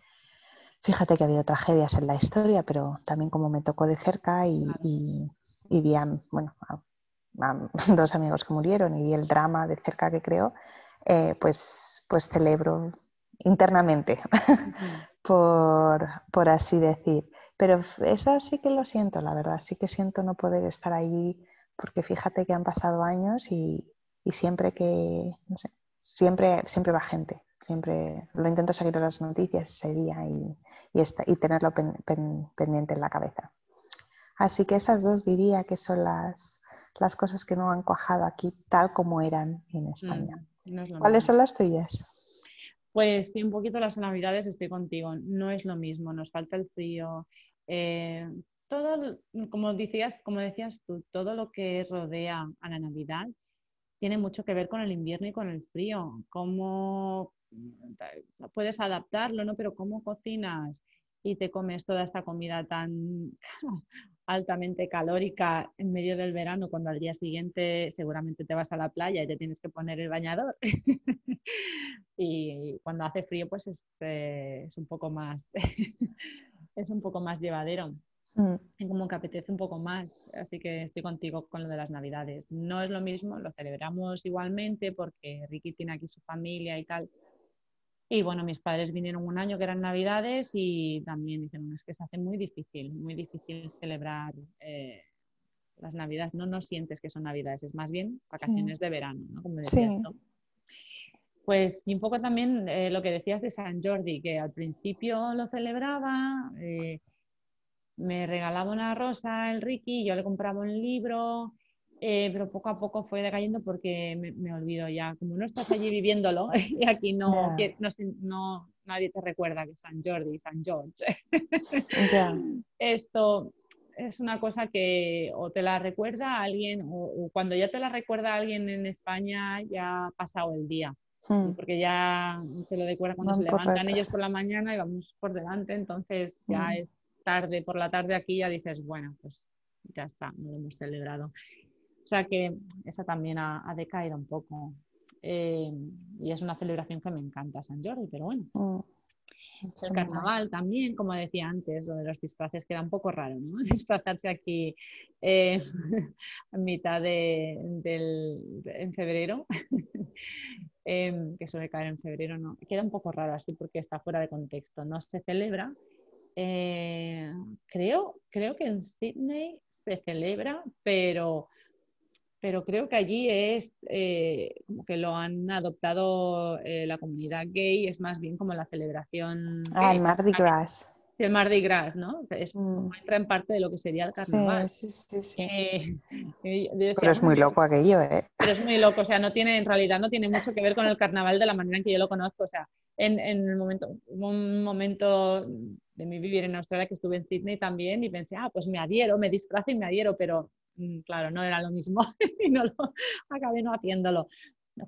Fíjate que ha habido tragedias en la historia, pero también como me tocó de cerca y, vi a, bueno, dos amigos que murieron y vi el drama de cerca que creo, eh, pues, pues celebro internamente, por, así decir. Pero eso sí que lo siento, la verdad, sí que siento no poder estar ahí, porque fíjate que han pasado años y, siempre que, no sé, siempre, siempre va gente, siempre lo intento seguir las noticias ese día y, y, tenerlo pendiente en la cabeza. Así que esas dos diría que son las, las cosas que no han cuajado aquí tal como eran en mm, España. ¿Cuáles son las tuyas? Pues sí, un poquito las navidades estoy contigo. No es lo mismo, nos falta el frío. Eh, todo, como decías, como decías tú, todo lo que rodea a la Navidad tiene mucho que ver con el invierno y con el frío. Cómo puedes adaptarlo, ¿no? Pero cómo cocinas y te comes toda esta comida tan altamente calórica en medio del verano, cuando al día siguiente seguramente te vas a la playa y te tienes que poner el bañador. y cuando hace frío, pues es, eh, es un poco más, es un poco más llevadero. Mm. Como que apetece un poco más, así que estoy contigo con lo de las navidades. No es lo mismo, lo celebramos igualmente porque Ricky tiene aquí su familia y tal, y bueno, mis padres vinieron un año que eran Navidades y también dicen, es que se hace muy difícil, muy difícil celebrar eh, las Navidades. No, no sientes que son Navidades, es más bien vacaciones de verano, ¿no? Como decías Pues y un poco también eh, lo que decías de San Jordi, que al principio lo celebraba, eh, me regalaba una rosa el Ricky, yo le compraba un libro, eh, pero poco a poco fue decayendo porque me, olvido ya, como no estás allí viviéndolo y aquí no, no, nadie te recuerda que San Jordi, San George. Esto es una cosa que o te la recuerda alguien o, cuando ya te la recuerda alguien en España ya ha pasado el día. Hmm. Porque ya te lo recuerda cuando se levantan ellos por la mañana y vamos por delante, entonces ya hmm. es tarde, por la tarde aquí ya dices, bueno, pues ya está, no lo hemos celebrado. O sea que esa también ha, decaído un poco. Eh, y es una celebración que me encanta, San Jordi, pero bueno. Mm, el carnaval también, como decía antes, lo de los disfraces queda un poco raro, ¿no? Disfrazarse aquí eh, a mitad de, del, en febrero, em, que suele caer en febrero, ¿no? Queda un poco raro así porque está fuera de contexto. No se celebra. Eh, creo, creo que en Sydney se celebra, pero pero creo que allí es eh, como que lo han adoptado eh, la comunidad gay, es más bien como la celebración. Ah, el Mardi Gras. El Mardi Gras, ¿no? Es, mm. entra en parte de lo que sería el carnaval. Sí, sí, sí. Eh, pero es muy loco aquello, ¿eh? Pero es muy loco, o sea, no tiene, en realidad no tiene mucho que ver con el carnaval de la manera en que yo lo conozco, o sea, en, en el momento, un momento de mi vivir en Australia que estuve en Sydney también y pensé, ah, pues me adhiero, me disfrazo y me adhiero, pero claro, no era lo mismo y no lo, acabé no haciéndolo.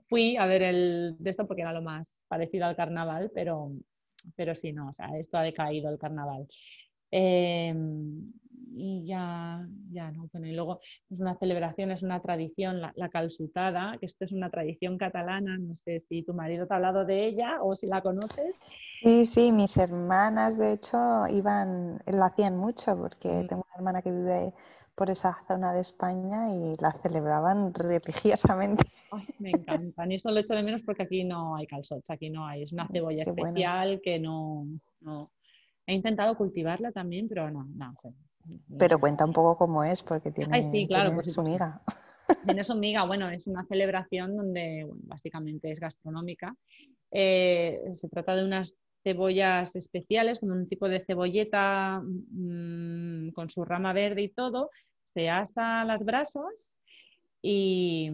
Fui a ver el de esto porque era lo más parecido al carnaval, pero, pero sí, no, o sea, esto ha decaído el carnaval. Em, y ya, ya no, bueno, y luego es una celebración, es una tradición, la, calzutada, que esto es una tradición catalana, no sé si tu marido te ha hablado de ella o si la conoces. Sí, sí, mis hermanas de hecho iban, lo hacían mucho porque mm. tengo una hermana que vive por esa zona de España y la celebraban religiosamente. me encantan. Y eso lo echo de menos porque aquí no hay calzots, aquí no hay. Es una cebolla especial que no, He intentado cultivarla también, pero no, no. Pero cuenta un poco cómo es, porque tiene, sí, claro, pues su miga. Tiene su miga, bueno, es una celebración donde básicamente es gastronómica. Eh, se trata de unas cebollas especiales, como un tipo de cebolleta mm, con su rama verde y todo, se asa las brasas y,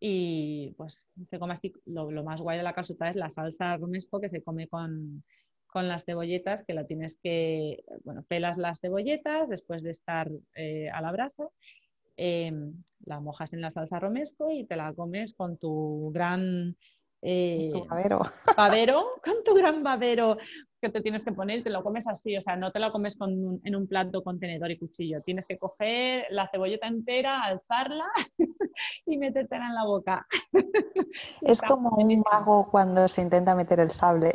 y pues se come así. Lo, más guay de la calzuta es la salsa romesco que se come con, las cebolletas, que la tienes que, bueno, pelas las cebolletas después de estar eh, a la brasa, em, la mojas en la salsa romesco y te la comes con tu gran eh, babero. babero, con tu gran babero que te tienes que poner, te lo comes así, o sea, no te lo comes en un plato con tenedor y cuchillo, tienes que coger la cebolleta entera, alzarla y metértela en la boca. Es como un mago cuando se intenta meter el sable,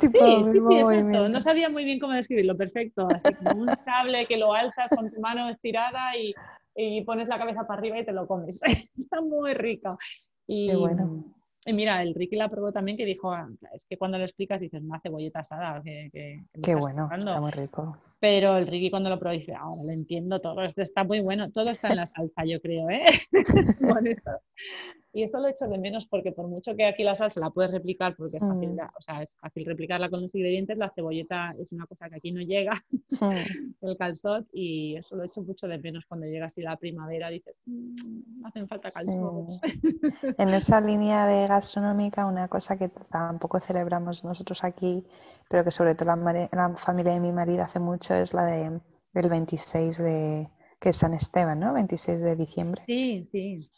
Tipo, sí, sí, sí, exacto. No sabía muy bien cómo describirlo, perfecto. Así como un sable que lo alzas con tu mano estirada y, y pones la cabeza para arriba y te lo comes. Está muy rico. Y, Qué bueno. Y mira, el Ricky la probó también que dijo, ah, es que cuando lo explicas dices, una cebolleta asada. Que, que, Qué bueno, está muy rico. Pero el Ricky cuando lo probó dice, ahora lo entiendo todo, esto está muy bueno, todo está en la salsa, yo creo, ¿eh? Y eso lo echo de menos porque por mucho que aquí la salsa la puedes replicar porque es fácil, mm. o sea, es fácil replicarla con los ingredientes, la cebolleta es una cosa que aquí no llega, el calzot, y eso lo echo mucho de menos cuando llega así la primavera, dices, mm, hacen falta calzot. En esa línea de gastronómica, una cosa que tampoco celebramos nosotros aquí, pero que sobre todo la, la familia de mi marido hace mucho, es la de el 26 de que es San Esteban, ¿no? 26 de diciembre. Sí, sí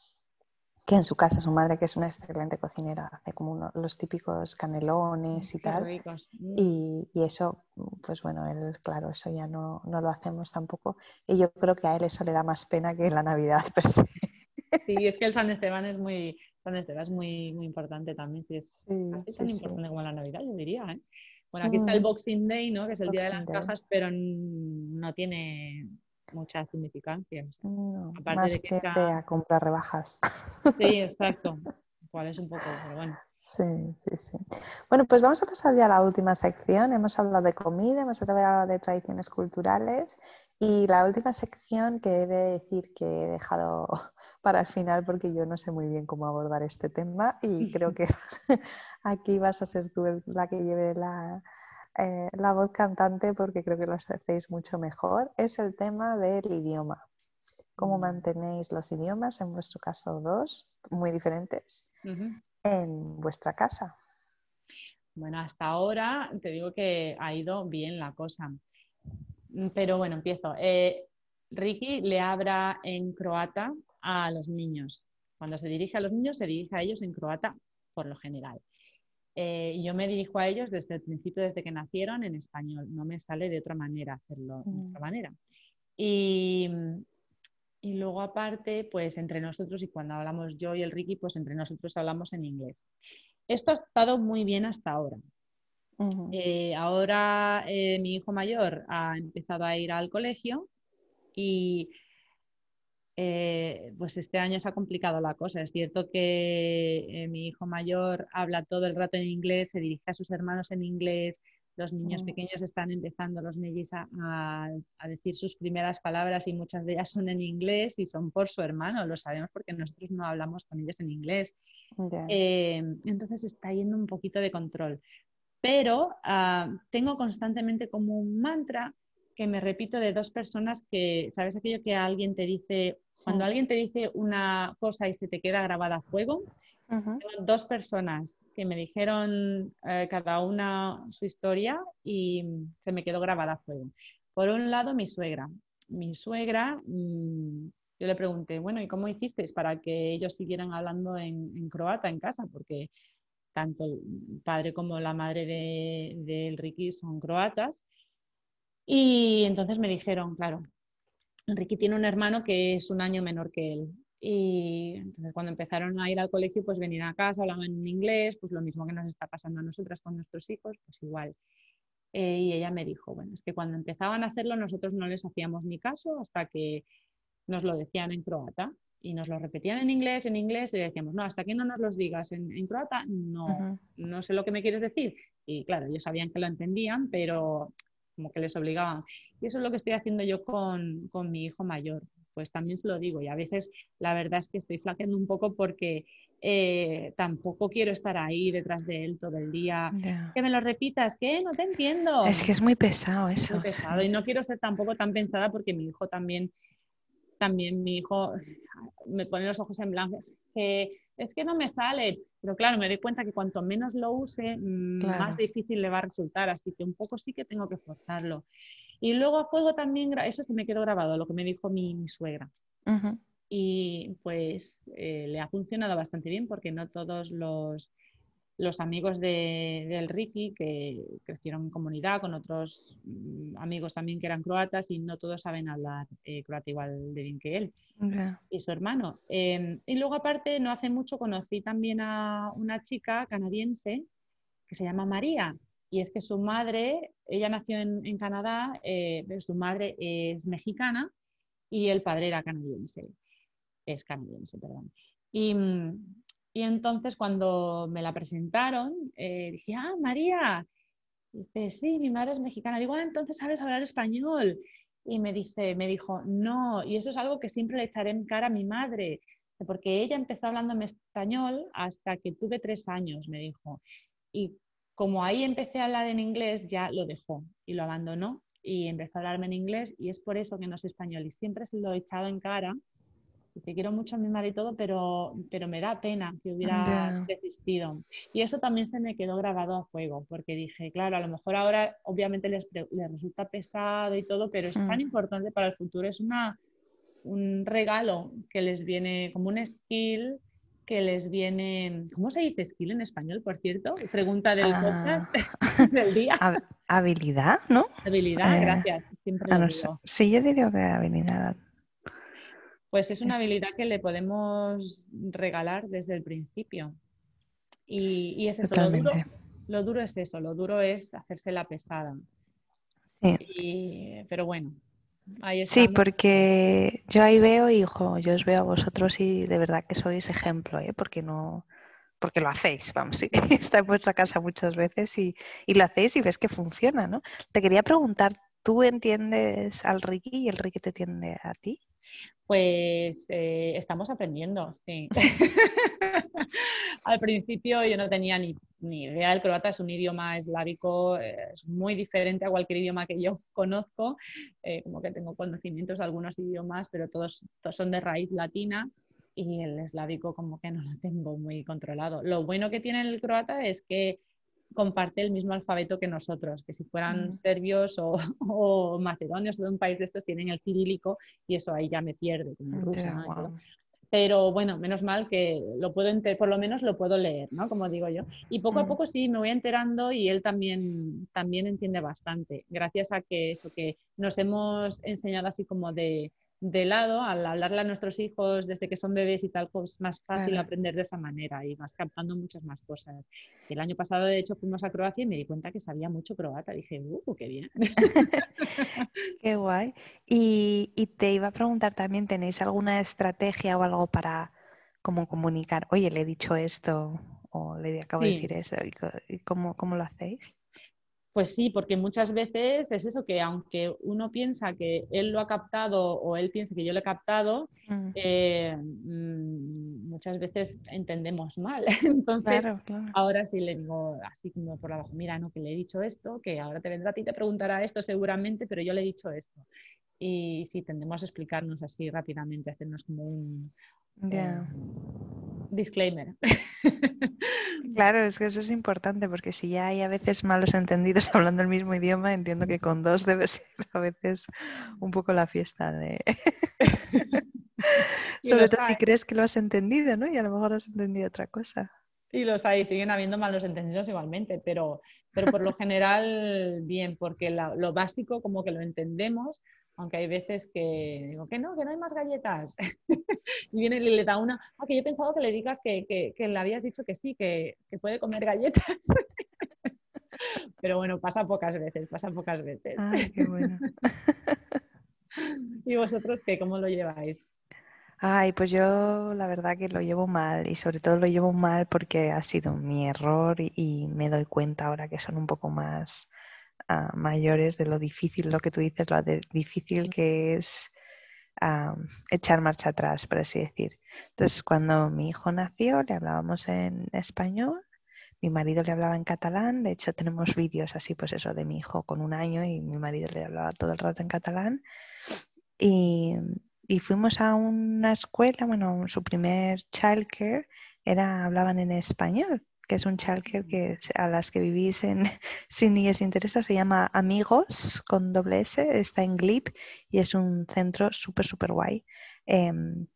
que en su casa su madre, que es una excelente cocinera, hace como los típicos canelones y tal. Mm. Y, eso, pues bueno, él, claro, eso ya no, no, lo hacemos tampoco. Y yo creo que a él eso le da más pena que la Navidad Sí, es que el San Esteban es muy, San Esteban es muy, muy importante también, sí, es tan importante como la Navidad, yo diría. ¿eh? Bueno, aquí está el mm. Boxing Day, ¿no? Que es el día de las cajas, pero no tiene mucha significancia. aparte de que, a comprar rebajas. Sí, exacto. Cuál es un poco, pero bueno. Sí, sí, sí. Bueno, pues vamos a pasar ya a la última sección. Hemos hablado de comida, hemos hablado de tradiciones culturales y la última sección que he de decir que he dejado para el final porque yo no sé muy bien cómo abordar este tema y creo que aquí vas a ser tú la que lleve la, eh, la voz cantante porque creo que lo hacéis mucho mejor, es el tema del idioma. ¿Cómo mm. mantenéis los idiomas, en vuestro caso dos, muy diferentes, en vuestra casa? Bueno, hasta ahora te digo que ha ido bien la cosa. Mm, pero bueno, empiezo. Eh, Ricky le habla en croata a los niños. Cuando se dirige a los niños, se dirige a ellos en croata por lo general. Eh, yo me dirijo a ellos desde el principio, desde que nacieron, en español. No me sale de otra manera hacerlo de otra mm. manera. Y, y, luego aparte, pues entre nosotros, y cuando hablamos yo y el Ricky, pues entre nosotros hablamos en inglés. Esto ha estado muy bien hasta ahora. Eh, ahora eh, mi hijo mayor ha empezado a ir al colegio y eh, pues este año se ha complicado la cosa. Es cierto que eh, mi hijo mayor habla todo el rato en inglés, se dirige a sus hermanos en inglés, los niños mm. pequeños están empezando, los mellis, a, decir sus primeras palabras y muchas de ellas son en inglés y son por su hermano, lo sabemos porque nosotros no hablamos con ellos en inglés. Eh, entonces está yendo un poquito de control. Pero ah, tengo constantemente como un mantra que me repito de dos personas que, ¿sabes aquello que alguien te dice cuando alguien te dice una cosa y se te queda grabada a fuego, dos personas que me dijeron eh, cada una su historia y se me quedó grabada a fuego. Por un lado, mi suegra. Mi suegra, mm, yo le pregunté, bueno, ¿y cómo hicisteis para que ellos siguieran hablando en, croata en casa? Porque tanto el padre como la madre de, de Ricky son croatas. Y entonces me dijeron, claro, Enrique tiene un hermano que es un año menor que él. Y entonces cuando empezaron a ir al colegio, pues venían a casa, hablaban en inglés, pues lo mismo que nos está pasando a nosotras con nuestros hijos, pues igual. Eh, y ella me dijo, bueno, es que cuando empezaban a hacerlo nosotros no les hacíamos ni caso hasta que nos lo decían en croata y nos lo repetían en inglés, en inglés y decíamos, no, hasta que no nos los digas en, croata, no, no sé lo que me quieres decir. Y claro, ellos sabían que lo entendían, pero como que les obligaban. Y eso es lo que estoy haciendo yo con, con, mi hijo mayor. Pues también se lo digo y a veces la verdad es que estoy flaqueando un poco porque eh, tampoco quiero estar ahí detrás de él todo el día. Que me lo repitas, que no te entiendo. Es que es muy pesado eso. Muy pesado y no quiero ser tampoco tan pensada porque mi hijo también, también mi hijo me pone los ojos en blanco. Que es que no me sale. Pero claro, me doy cuenta que cuanto menos lo use, mm, más difícil le va a resultar. Así que un poco sí que tengo que forzarlo. Y luego a fuego también, eso se me quedó grabado, lo que me dijo mi, suegra. Y pues eh, le ha funcionado bastante bien porque no todos los los amigos de, del Ricky, que crecieron en comunidad con otros mm, amigos también que eran croatas y no todos saben hablar eh, croata igual de bien que él y su hermano. Em, y luego aparte, no hace mucho conocí también a una chica canadiense que se llama María y es que su madre, ella nació en, Canadá, eh, pero su madre es mexicana y el padre era canadiense, es canadiense, perdón. Y, y entonces cuando me la presentaron, eh, dije, ah, María, dice, sí, mi madre es mexicana. Digo, ah, entonces sabes hablar español. Y me dice, me dijo, no, y eso es algo que siempre le echaré en cara a mi madre, porque ella empezó hablando en español hasta que tuve tres años, me dijo. Y como ahí empecé a hablar en inglés, ya lo dejó y lo abandonó y empezó a hablarme en inglés y es por eso que no sé español y siempre se lo he echado en cara. Te quiero mucho a mi madre y todo, pero, pero me da pena que hubiera desistido. Y eso también se me quedó grabado a fuego, porque dije, claro, a lo mejor ahora obviamente les, les resulta pesado y todo, pero es tan mm. importante para el futuro, es una, un regalo que les viene como un skill que les viene, ¿cómo se dice skill en español, por cierto? Pregunta del ah. podcast del día. Habilidad, ¿no? Habilidad, eh, gracias. Siempre lo digo. Sí, yo diría que habilidad. Pues es una habilidad que le podemos regalar desde el principio. Y, es eso, lo duro, lo duro, es eso, lo duro es hacerse la pesada. Sí. pero bueno, Sí, porque yo ahí veo, hijo, yo os veo a vosotros y de verdad que sois ejemplo, ¿eh? porque no, porque lo hacéis, vamos, sí. está en vuestra casa muchas veces y, y, lo hacéis y ves que funciona, ¿no? Te quería preguntar, ¿tú entiendes al Ricky y el Ricky te entiende a ti? Pues eh, estamos aprendiendo, sí. Al principio yo no tenía ni, idea, el croata es un idioma eslávico, eh, es muy diferente a cualquier idioma que yo conozco, eh, como que tengo conocimientos de algunos idiomas, pero todos, todos son de raíz latina y el eslávico como que no lo tengo muy controlado. Lo bueno que tiene el croata es que comparte el mismo alfabeto que nosotros, que si fueran mm. serbios o, o, macedonios de un país de estos tienen el cirílico y eso ahí ya me pierde, Pero bueno, menos mal que lo puedo por lo menos lo puedo leer, ¿no? Como digo yo. Y poco a mm. poco sí me voy enterando y él también, también entiende bastante, gracias a que eso que nos hemos enseñado así como de, de lado, al hablarle a nuestros hijos desde que son bebés y tal, pues más fácil aprender de esa manera y vas captando muchas más cosas. El año pasado, de hecho, fuimos a Croacia y me di cuenta que sabía mucho croata. Dije, ¡uh, qué bien! qué guay. Y, y, te iba a preguntar también, ¿tenéis alguna estrategia o algo para como comunicar? Oye, le he dicho esto o le acabo de decir eso. ¿Y cómo, cómo lo hacéis? Pues sí, porque muchas veces es eso que aunque uno piensa que él lo ha captado o él piensa que yo lo he captado, mm. Eh, mm, muchas veces entendemos mal. Entonces, ahora sí le digo así como por abajo, mira, no, que le he dicho esto, que ahora te vendrá a ti y te preguntará esto seguramente, pero yo le he dicho esto. Y sí, tendemos a explicarnos así rápidamente, hacernos como un, disclaimer. Claro, es que eso es importante porque si ya hay a veces malos entendidos hablando el mismo idioma, entiendo que con dos debe ser a veces un poco la fiesta de... Sobre todo si crees que lo has entendido, ¿no? Y a lo mejor has entendido otra cosa. Y los hay, siguen habiendo malos entendidos igualmente, pero, pero por lo general bien, porque lo básico como que lo entendemos, aunque hay veces que digo que no, que no hay más galletas. y viene y le da una, ah, que yo he pensado que le digas que, le habías dicho que sí, que, puede comer galletas. Pero bueno, pasa pocas veces, pasa pocas veces. Ay, qué bueno. ¿Y vosotros qué? ¿Cómo lo lleváis? Ay, pues yo la verdad que lo llevo mal y sobre todo lo llevo mal porque ha sido mi error y me doy cuenta ahora que son un poco más mayores de lo difícil, lo que tú dices, lo difícil que es echar marcha atrás, por así decir. Entonces, cuando mi hijo nació, le hablábamos en español, mi marido le hablaba en catalán, de hecho tenemos vídeos así, pues eso, de mi hijo con un año y mi marido le hablaba todo el rato en catalán. Y, y fuimos a una escuela, bueno, su primer childcare era, hablaban en español que es un childcare que a las que vivís en sin y os interesa, se llama Amigos con doble S, está en Glip y es un centro súper, súper guay, em,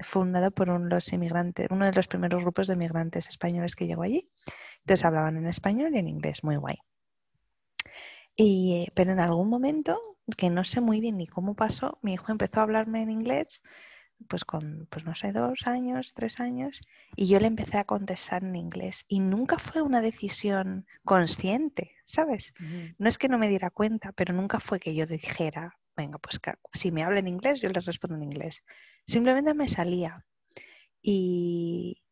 fundado por los inmigrantes, uno de los primeros grupos de inmigrantes españoles que llegó allí. Entonces hablaban en español y en inglés, muy guay. Y, pero en algún momento, que no sé muy bien ni cómo pasó, mi hijo empezó a hablarme en inglés pues con, pues no sé, dos años, tres años, y yo le empecé a contestar en inglés. Y nunca fue una decisión consciente, ¿sabes? No es que no me diera cuenta, pero nunca fue que yo dijera, venga, pues si me habla en inglés, yo les respondo en inglés. Simplemente me salía. Y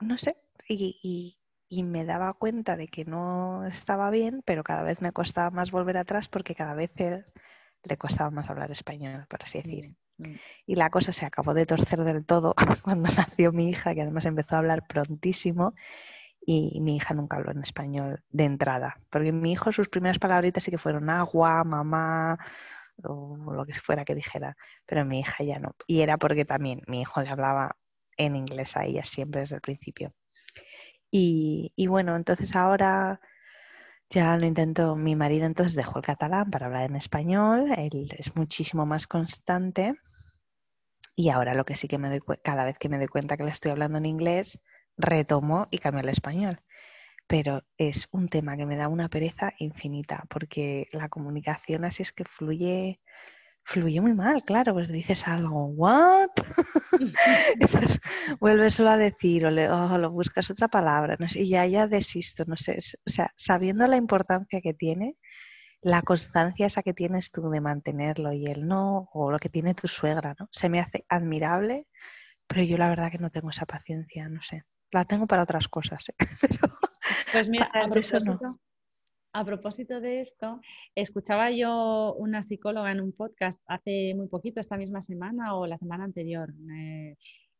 no sé, y, y me daba cuenta de que no estaba bien, pero cada vez me costaba más volver atrás porque cada vez le costaba más hablar español, por así decir. Mm. Y la cosa se acabó de torcer del todo cuando nació mi hija, que además empezó a hablar prontísimo. Y mi hija nunca habló en español de entrada, porque mi hijo sus primeras palabritas sí que fueron agua, mamá, o lo que fuera que dijera, pero mi hija ya no. Y era porque también mi hijo le hablaba en inglés a ella siempre desde el principio. Y, y bueno, entonces ahora ya lo intento, mi marido entonces dejó el catalán para hablar en español, él es muchísimo más constante y ahora lo que sí que me doy cada vez que me doy cuenta que le estoy hablando en inglés, retomo y cambio al español. Pero es un tema que me da una pereza infinita porque la comunicación así es que fluye fluye muy mal, claro, pues dices algo, ¿what? pues vuelves solo a decir o, le, lo buscas otra palabra, no sé, y ya, ya desisto, no sé, o sea, sabiendo la importancia que tiene, la constancia esa que tienes tú de mantenerlo y el no, o lo que tiene tu suegra, ¿no? Se me hace admirable, pero yo la verdad que no tengo esa paciencia, no sé. La tengo para otras cosas, ¿eh? pues mira, eso no. A propósito de esto, escuchaba yo una psicóloga en un podcast hace muy poquito, esta misma semana o la semana anterior, eh,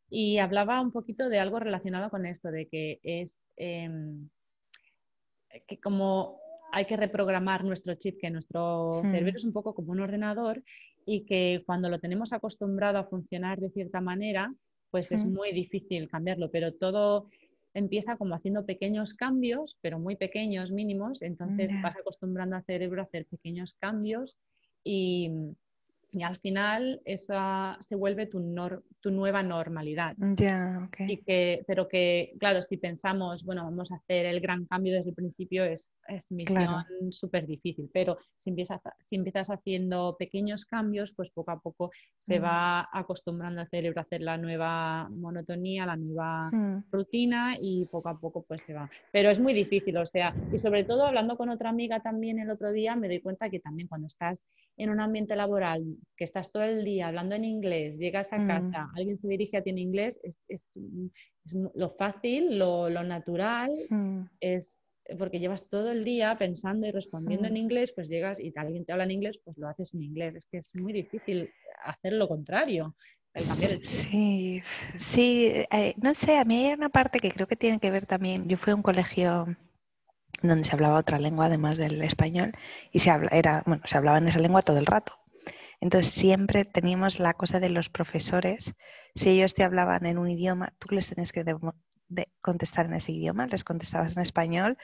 y hablaba un poquito de algo relacionado con esto, de que es em, que como hay que reprogramar nuestro chip, que nuestro cerebro es un poco como un ordenador y que cuando lo tenemos acostumbrado a funcionar de cierta manera, pues es muy difícil cambiarlo, pero todo empieza como haciendo pequeños cambios, pero muy pequeños, mínimos, entonces vas acostumbrando al cerebro a hacer pequeños cambios y, y al final esa se vuelve tu, tu nueva normalidad. y que, pero que, claro, si pensamos, bueno, vamos a hacer el gran cambio desde el principio, es, es misión súper difícil, pero si empiezas, si empiezas haciendo pequeños cambios, pues poco a poco se va acostumbrando al cerebro a hacer la nueva monotonía, la nueva hmm. rutina y poco a poco pues se va. Pero es muy difícil, o sea, y sobre todo hablando con otra amiga también el otro día, me doy cuenta que también cuando estás en un ambiente laboral, que estás todo el día hablando en inglés, llegas a casa, mm. alguien se dirige a ti en inglés, es, es, lo fácil, lo, lo natural, mm. es porque llevas todo el día pensando y respondiendo en mm. inglés, pues llegas y alguien te habla en inglés, pues lo haces en inglés. Es que es muy difícil hacer lo contrario. Sí, sí, eh, no sé, a mí hay una parte que creo que tiene que ver también. Yo fui a un colegio donde se hablaba otra lengua además del español y se, habla, era, bueno, se hablaba en esa lengua todo el rato. Entonces siempre teníamos la cosa de los profesores, si ellos te hablaban en un idioma, tú les tenías que contestar en ese idioma, les contestabas en español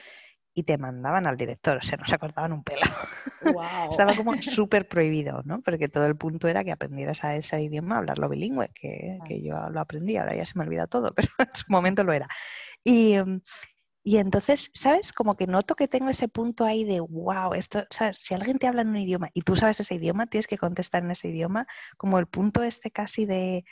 y te mandaban al director, o sea, no se acordaban un pelo. Estaba como súper prohibido, ¿no? Porque todo el punto era que aprendieras a ese idioma, hablarlo bilingüe, que, que, yo lo aprendí, ahora ya se me olvida todo, pero en su momento lo era. Y, em, y entonces, ¿sabes? Como que noto que tengo ese punto ahí de, wow, esto, ¿sabes? Si alguien te habla en un idioma y tú sabes ese idioma, tienes que contestar en ese idioma, como el punto este casi de,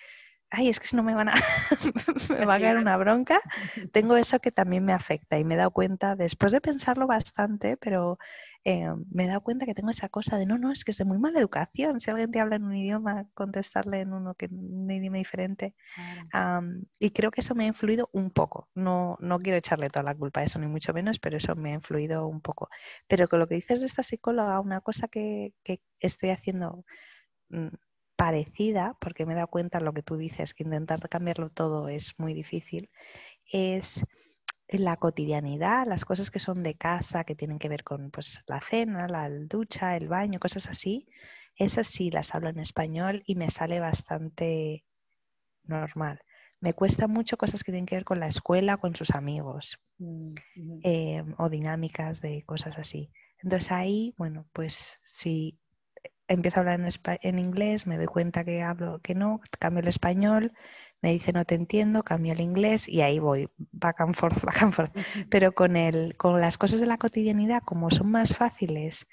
ay, es que si no me van a, me va a caer una bronca, tengo eso que también me afecta y me he dado cuenta, después de pensarlo bastante, pero eh, me he dado cuenta que tengo esa cosa de, no, no, es que es de muy mala educación, si alguien te habla en un idioma, contestarle en uno que un idioma diferente. y creo que eso me ha influido un poco, no, no quiero echarle toda la culpa a eso, ni mucho menos, pero eso me ha influido un poco. Pero con lo que dices de esta psicóloga, una cosa que, que estoy haciendo mm, parecida, porque me he dado cuenta lo que tú dices, que intentar cambiarlo todo es muy difícil, es la cotidianidad, las cosas que son de casa, que tienen que ver con pues, la cena, la ducha, el baño, cosas así, esas sí las hablo en español y me sale bastante normal. Me cuesta mucho cosas que tienen que ver con la escuela, con sus amigos mm, em, o dinámicas de cosas así. Entonces ahí, bueno, pues si empiezo a hablar en, inglés, me doy cuenta que hablo que no, cambio el español, me dice no te entiendo, cambio el inglés y ahí voy, back and forth, back and forth. Pero con, el, con las cosas de la cotidianidad, como son más fáciles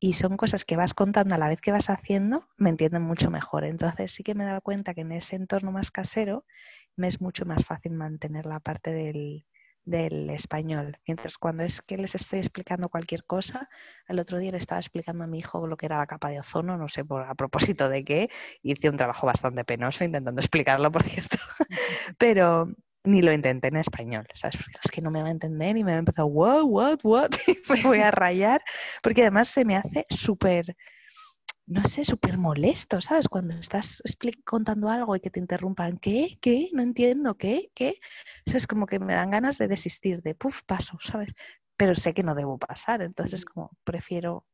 y son cosas que vas contando a la vez que vas haciendo, me entienden mucho mejor. Entonces sí que me he dado cuenta que en ese entorno más casero me es mucho más fácil mantener la parte del, del español. Mientras cuando es que les estoy explicando cualquier cosa, el otro día le estaba explicando a mi hijo lo que era la capa de ozono, no sé por a propósito de qué, hice un trabajo bastante penoso intentando explicarlo, por cierto, pero ni lo intenté en español, ¿sabes? es que no me va a entender y me va a empezar, what, what, what, y me voy a rayar, porque además se me hace súper, no sé, súper molesto, ¿sabes? Cuando estás contando algo y que te interrumpan, ¿qué? ¿Qué? No entiendo, ¿qué? ¿Qué? Es como que me dan ganas de desistir, de, puff, paso, ¿sabes? Pero sé que no debo pasar, entonces como prefiero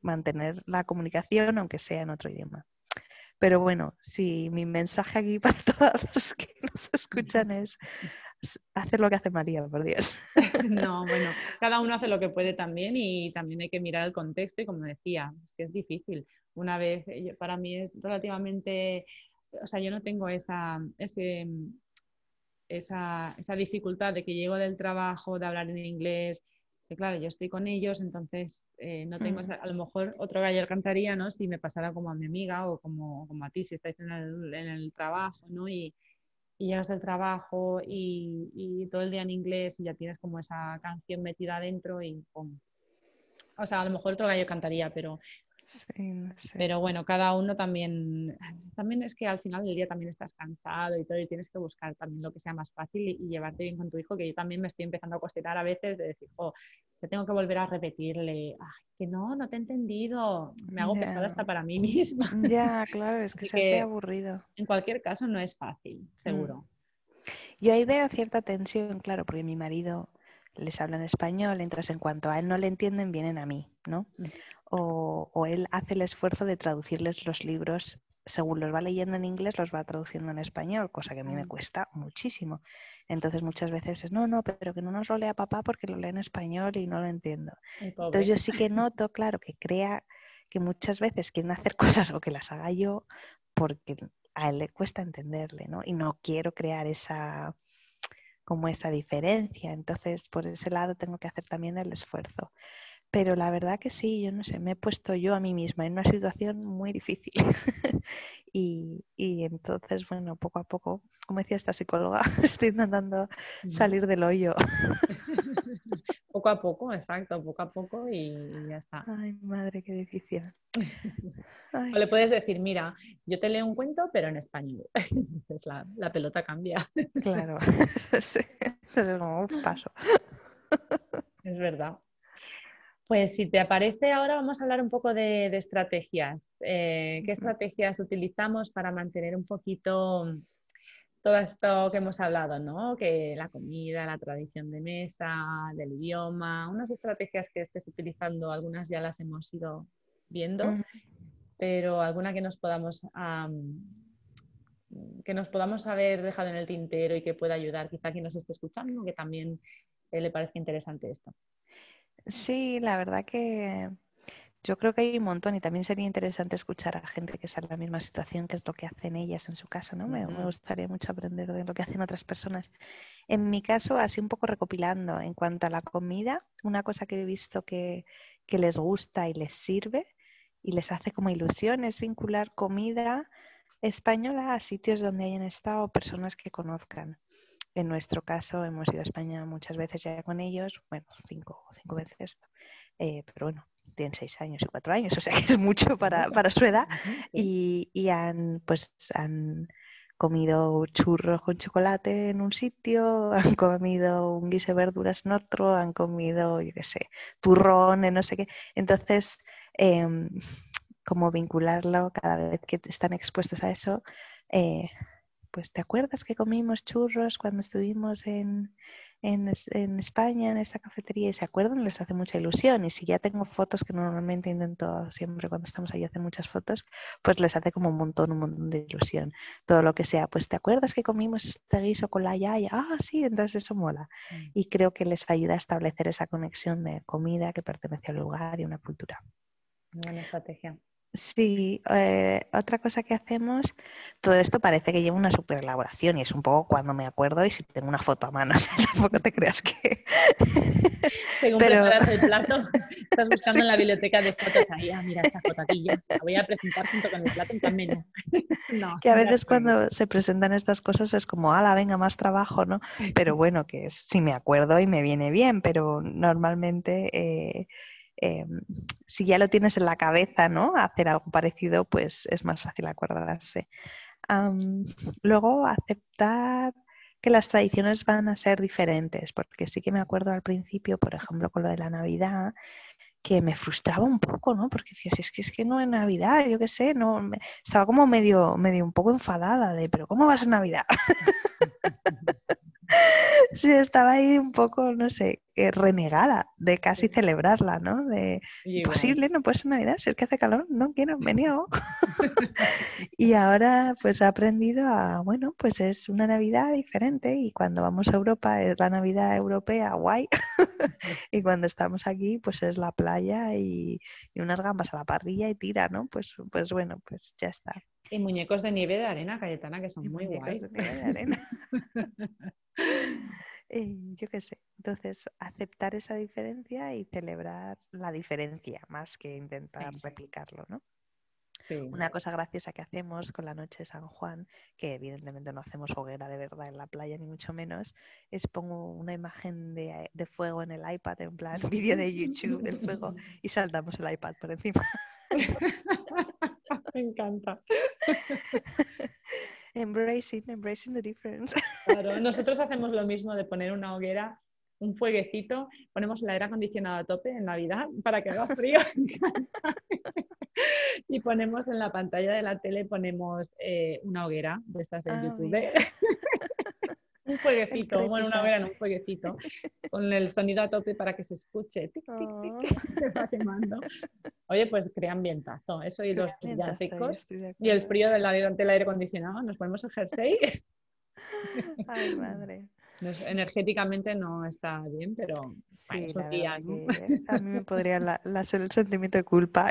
mantener la comunicación aunque sea en otro idioma. Pero bueno, si mi mensaje aquí para todos los que nos escuchan es hacer lo que hace María, por Dios. No, bueno, cada uno hace lo que puede también y también hay que mirar el contexto y como decía, es que es difícil. Una vez, eh, para mí es relativamente, o sea, yo no tengo esa, ese, esa, esa dificultad de que llego del trabajo, de hablar en inglés, que claro, yo estoy con ellos, entonces eh, no tengo, hmm. a lo mejor otro gallo cantaría, ¿no? Si me pasara como a mi amiga o como, como a ti, si estáis en el, en el trabajo, ¿no? Y, y, llegas del trabajo y, y, todo el día en inglés y ya tienes como esa canción metida adentro y pum. O sea, a lo mejor otro gallo cantaría, pero pero bueno, cada uno también, también es que al final del día también estás cansado y todo y tienes que buscar también lo que sea más fácil y, llevarte bien con tu hijo, que yo también me estoy empezando a cuestionar a veces de decir, oh, te tengo que volver a repetirle, Ay, que no, no te he entendido, me hago pesada hasta para mí misma. Ya, claro, es que se hace aburrido. En cualquier caso no es fácil, mm. seguro. Yo ahí veo cierta tensión, claro, porque mi marido les habla en español, entonces en cuanto a él no le entienden, vienen a mí, ¿no? O, él hace el esfuerzo de traducirles los libros, según los va leyendo en inglés, los va traduciendo en español, cosa que a mí me mm. cuesta muchísimo. Entonces muchas veces es, no, no, pero que no nos lo lea papá porque lo lee en español y no lo entiendo. Entonces yo sí que noto, claro, que crea que muchas veces quieren hacer cosas o que las haga yo porque a él le cuesta entenderle, ¿no? Y no quiero crear esa como esa diferencia. Entonces, por ese lado tengo que hacer también el esfuerzo. Pero la verdad que sí, yo no sé, me he puesto yo a mí misma en una situación muy difícil. y, entonces, bueno, poco a poco, como decía esta psicóloga, estoy intentando salir del hoyo. poco a poco, exacto, poco a poco y, ya está. Ay, madre, qué difícil. O le puedes decir, mira, yo te leo un cuento, pero en español. Entonces la, la pelota cambia. Claro, sí, es como un paso. Es verdad. Pues si te aparece ahora vamos a hablar un poco de, estrategias. Eh, ¿Qué estrategias utilizamos para mantener un poquito todo esto que hemos hablado, ¿no? Que la comida, la tradición de mesa, del idioma, unas estrategias que estés utilizando, algunas ya las hemos ido viendo, pero alguna que nos podamos que nos podamos haber dejado en el tintero y que pueda ayudar quizá quien nos esté escuchando, que también eh, le parezca interesante esto. Sí, la verdad que yo creo que hay un montón y también sería interesante escuchar a gente que está en la misma situación, que es lo que hacen ellas en su caso, ¿no? Me, gustaría mucho aprender de lo que hacen otras personas. En mi caso, así un poco recopilando, en cuanto a la comida, una cosa que he visto que, que les gusta y les sirve y les hace como ilusión es vincular comida española a sitios donde hayan estado personas que conozcan. En nuestro caso hemos ido a España muchas veces ya con ellos, bueno, cinco, cinco veces, eh, pero bueno, tienen seis años y cuatro años, o sea que es mucho para, para su edad. Y, y, han, pues, han comido churros con chocolate en un sitio, han comido un guiso de verduras en otro, han comido, yo qué sé, turrón en no sé qué. Entonces, em, como vincularlo cada vez que están expuestos a eso, eh, pues ¿te acuerdas que comimos churros cuando estuvimos en, España, en esta cafetería? Y se acuerdan, les hace mucha ilusión. Y si ya tengo fotos, que normalmente intento siempre cuando estamos ahí hacer muchas fotos, pues les hace como un montón, un montón de ilusión. Todo lo que sea, pues ¿te acuerdas que comimos este guiso con la yaya? Ah, sí, entonces eso mola. Mm. Y creo que les ayuda a establecer esa conexión de comida que pertenece al lugar y una cultura. Buena estrategia. Sí, eh, otra cosa que hacemos, todo esto parece que lleva una super elaboración y es un poco cuando me acuerdo y si tengo una foto a mano, o sea, tampoco te creas que... Según Pero... preparas el plato, estás buscando en la biblioteca de fotos ahí, ah, mira esta foto aquí, ya, la voy a presentar junto con el plato en plan menú. no, que a veces cuando se presentan estas cosas es como, ala, venga, más trabajo, ¿no? Pero bueno, que si me acuerdo y me viene bien, pero normalmente... Eh, Em, si ya lo tienes en la cabeza, ¿no? Hacer algo parecido, pues es más fácil acordarse. luego, aceptar que las tradiciones van a ser diferentes, porque sí que me acuerdo al principio, por ejemplo, con lo de la Navidad, que me frustraba un poco, ¿no? Porque decías, es que es que no es Navidad, yo qué sé, no, estaba como medio, medio un poco enfadada de, pero ¿cómo va a Navidad? sí, estaba ahí un poco, no sé, eh, renegada de casi celebrarla, ¿no? De imposible, no puede ser Navidad, si es que hace calor, no quiero, me niego. y ahora pues he aprendido a, bueno, pues es una Navidad diferente y cuando vamos a Europa es la Navidad europea, guay. y cuando estamos aquí pues es la playa y, unas gambas a la parrilla y tira, ¿no? Pues, pues bueno, pues ya está. Y muñecos de nieve de arena, Cayetana, que son muy guays. De nieve de arena. yo qué sé. Entonces, aceptar esa diferencia y celebrar la diferencia más que intentar replicarlo, ¿no? Una cosa graciosa que hacemos con la noche de San Juan, que evidentemente no hacemos hoguera de verdad en la playa, ni mucho menos, es pongo una imagen de, de fuego en el iPad, en plan vídeo de YouTube del fuego, y saltamos el iPad por encima. Me encanta. Embracing, embracing the difference. Claro, nosotros hacemos lo mismo de poner una hoguera, un fueguecito, ponemos el aire acondicionado a tope en Navidad para que haga frío en casa. Y ponemos en la pantalla de la tele, ponemos eh, una hoguera de estas de ah, YouTube. un fueguecito, bueno, una hoguera, no, un fueguecito, con el sonido a tope para que se escuche. Tic, tic, tic, oh. se va quemando. Oye, pues crea ambientazo, eso y los villancicos y el frío del aire, del aire acondicionado, nos ponemos el jersey. Ay, madre. energéticamente no está bien, pero sí, a mí me podría la, el sentimiento de culpa.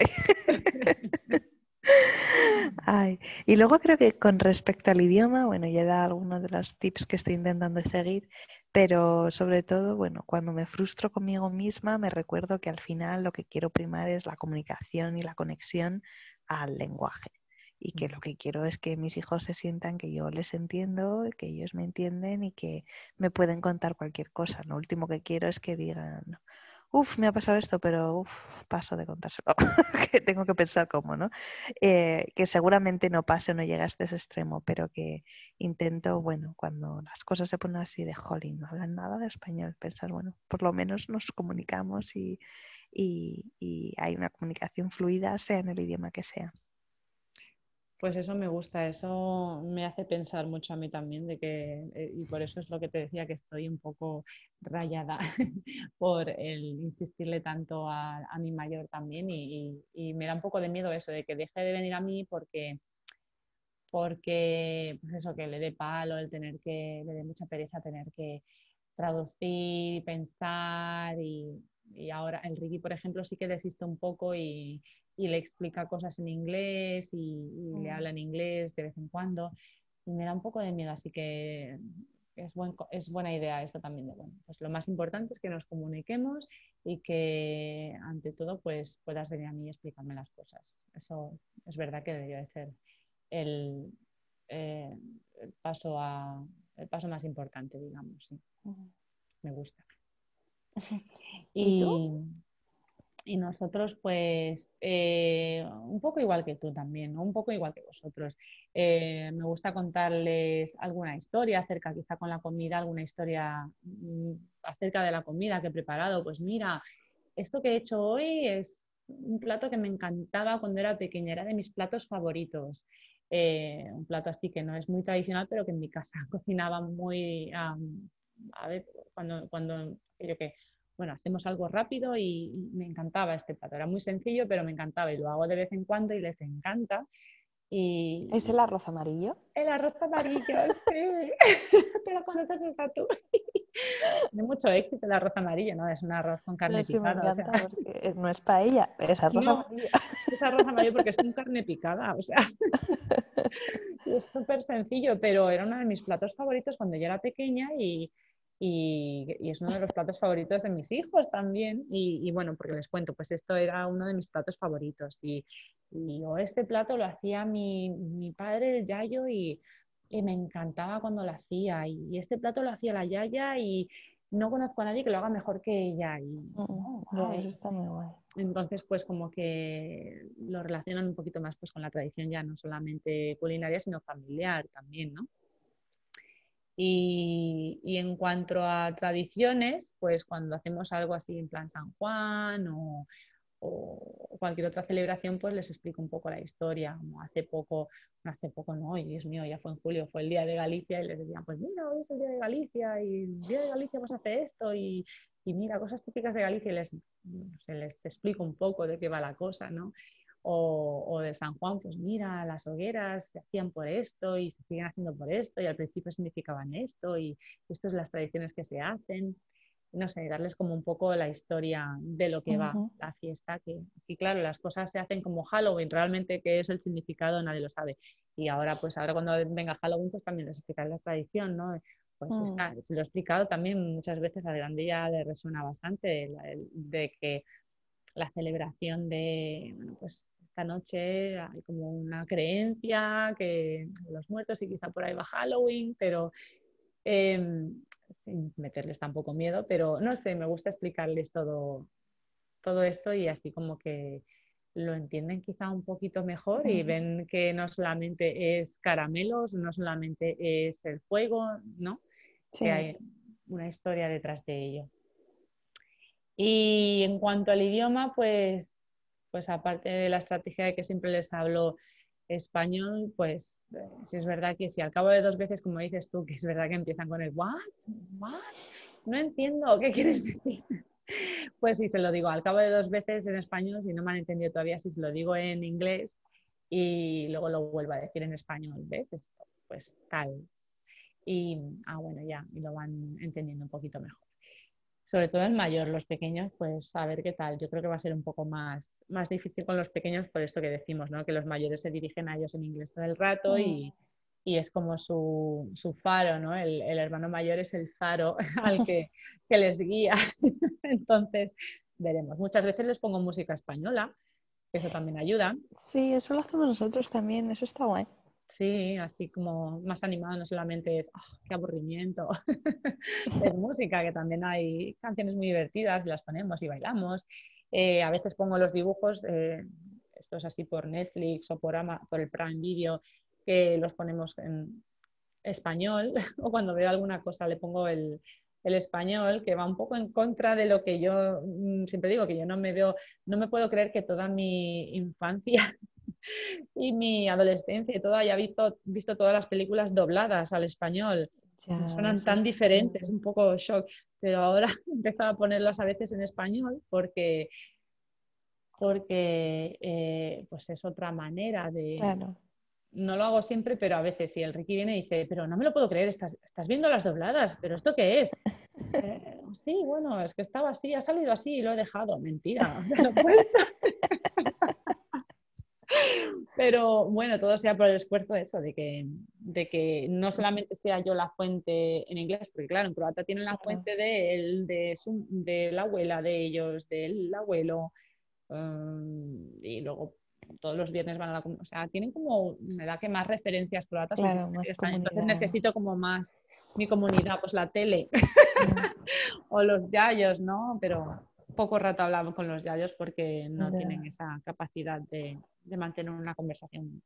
Ay. Y luego creo que con respecto al idioma, bueno, ya da algunos de los tips que estoy intentando seguir, pero sobre todo, bueno, cuando me frustro conmigo misma, me recuerdo que al final lo que quiero primar es la comunicación y la conexión al lenguaje. Y que lo que quiero es que mis hijos se sientan que yo les entiendo, que ellos me entienden y que me pueden contar cualquier cosa. Lo último que quiero es que digan, Uf, me ha pasado esto, pero uf, paso de contárselo, que tengo que pensar cómo, ¿no? Eh, que seguramente no pase o no llegue hasta ese extremo, pero que intento, bueno, cuando las cosas se ponen así de jolín, no hablan nada de español, pensar, bueno, por lo menos nos comunicamos y hay una comunicación fluida, sea en el idioma que sea. Pues eso me gusta, eso me hace pensar mucho a mí también, de que, eh, y por eso es lo que te decía, que estoy un poco rayada por el insistirle tanto a, mi mayor también y, me da un poco de miedo eso, de que deje de venir a mí porque, porque pues eso, que le dé palo, el tener que, le dé mucha pereza tener que traducir, pensar y, y ahora el Ricky, por ejemplo, sí que desiste un poco y, y le explica cosas en inglés y, le mm. habla en inglés de vez en cuando. Y me da un poco de miedo, así que es, buen, es buena idea esto también. De, bueno, pues lo más importante es que nos comuniquemos y que ante todo pues puedas venir a mí y explicarme las cosas. Eso es verdad que debería de ser el, eh, el paso, a, el paso más importante, digamos. Sí. Me gusta. ¿Y, tú? Y nosotros, pues, eh, un poco igual que tú también, un poco igual que vosotros. Eh, me gusta contarles alguna historia acerca, quizá con la comida, alguna historia mm, acerca de la comida que he preparado. Pues mira, esto que he hecho hoy es un plato que me encantaba cuando era pequeña, era de mis platos favoritos. Eh, un plato así que no es muy tradicional, pero que en mi casa cocinaba muy, a ver, cuando, cuando yo qué bueno, hacemos algo rápido y, me encantaba este plato. Era muy sencillo, pero me encantaba y lo hago de vez en cuando y les encanta. Y... ¿Es el arroz amarillo? El arroz amarillo, sí. Te lo conoces hasta tú. Tiene mucho éxito el arroz amarillo, ¿no? Es un arroz con carne picada. no es paella, es arroz amarillo. esa raza mayor porque es con carne picada, o sea, es súper sencillo, pero era uno de mis platos favoritos cuando yo era pequeña y, y, es uno de los platos favoritos de mis hijos también. Y, bueno, porque les cuento, pues esto era uno de mis platos favoritos. Y, yo este plato lo hacía mi, mi padre, el Yayo, y, me encantaba cuando lo hacía. Y, este plato lo hacía la Yaya y no conozco a nadie que lo haga mejor que ella. Y, mm, eso está muy guay. Entonces, pues como que lo relacionan un poquito más pues, con la tradición ya no solamente culinaria, sino familiar también, ¿no? Y, en cuanto a tradiciones, pues cuando hacemos algo así en plan San Juan o, cualquier otra celebración, pues les explico un poco la historia. Hace poco, hace poco, no, y Dios mío, ya fue en julio, fue el Día de Galicia y les decían, pues mira, hoy es el Día de Galicia y el Día de Galicia pues hace esto y, y mira, cosas típicas de Galicia y les explico un poco de qué va la cosa, ¿no? O, de San Juan, pues mira, las hogueras se hacían por esto y se siguen haciendo por esto y al principio significaban esto y esto es las tradiciones que se hacen. No sé, darles como un poco la historia de lo que va la fiesta, que, y claro, las cosas se hacen como Halloween, realmente qué es el significado nadie lo sabe. Y ahora, pues ahora cuando venga Halloween, pues también les explicaré la tradición, ¿no? Pues mm. se lo he explicado también muchas veces a Grande ya le resuena bastante de que la celebración de, bueno, pues esta noche hay como una creencia que los muertos y quizá por ahí va Halloween, pero em, sin meterles tampoco miedo, pero no sé, me gusta explicarles todo, todo esto y así como que lo entienden quizá un poquito mejor y ven que no solamente es caramelos, no solamente es el fuego, ¿no? Que hay una historia detrás de ello. Y en cuanto al idioma, pues pues aparte de la estrategia de que siempre les hablo español, pues eh, si es verdad que si al cabo de dos veces, como dices tú, que es verdad que empiezan con el what, what, no entiendo, ¿qué quieres decir? Pues si se lo digo al cabo de dos veces en español, si no me han entendido todavía, si se lo digo en inglés y luego lo vuelvo a decir en español, ¿ves esto? Pues tal. Y, ah, bueno, ya, y lo van entendiendo un poquito mejor sobre todo el mayor, los pequeños, pues a ver qué tal. Yo creo que va a ser un poco más, más difícil con los pequeños por esto que decimos, ¿no? que los mayores se dirigen a ellos en inglés todo el rato y, y, es como su, su faro, ¿no? El, el, hermano mayor es el faro al que, que les guía. Entonces, veremos. Muchas veces les pongo música española, que eso también ayuda. Sí, eso lo hacemos nosotros también, eso está guay. Sí, así como más animado, no solamente es, oh, qué aburrimiento, es música, que también hay canciones muy divertidas, las ponemos y bailamos. Eh, a veces pongo los dibujos, eh, estos así por Netflix o por, por el Prime Video, que los ponemos en español, o cuando veo alguna cosa le pongo el, el español, que va un poco en contra de lo que yo mm, siempre digo, que yo no me veo, no me puedo creer que toda mi infancia y mi adolescencia y todo haya visto, visto todas las películas dobladas al español. Ya, Suenan tan diferentes, un poco shock, pero ahora he empezado a ponerlas a veces en español porque, porque eh, pues es otra manera de... No lo hago siempre, pero a veces si el Ricky viene y dice, pero no me lo puedo creer, estás, estás viendo las dobladas, pero ¿esto qué es? Eh, sí, bueno, es que estaba así, ha salido así y lo he dejado. Mentira, Pero bueno, todo sea por el esfuerzo de eso, de que, de que no solamente sea yo la fuente en inglés, porque claro, en croata tienen la fuente de, de, su, de la abuela de ellos, del abuelo, um, y luego todos los viernes van a la o sea, tienen como, me da que más referencias croatas, entonces necesito como más mi comunidad, pues la tele o los yayos, ¿no? Pero poco rato hablamos con los yayos porque no tienen esa capacidad de, de mantener una conversación.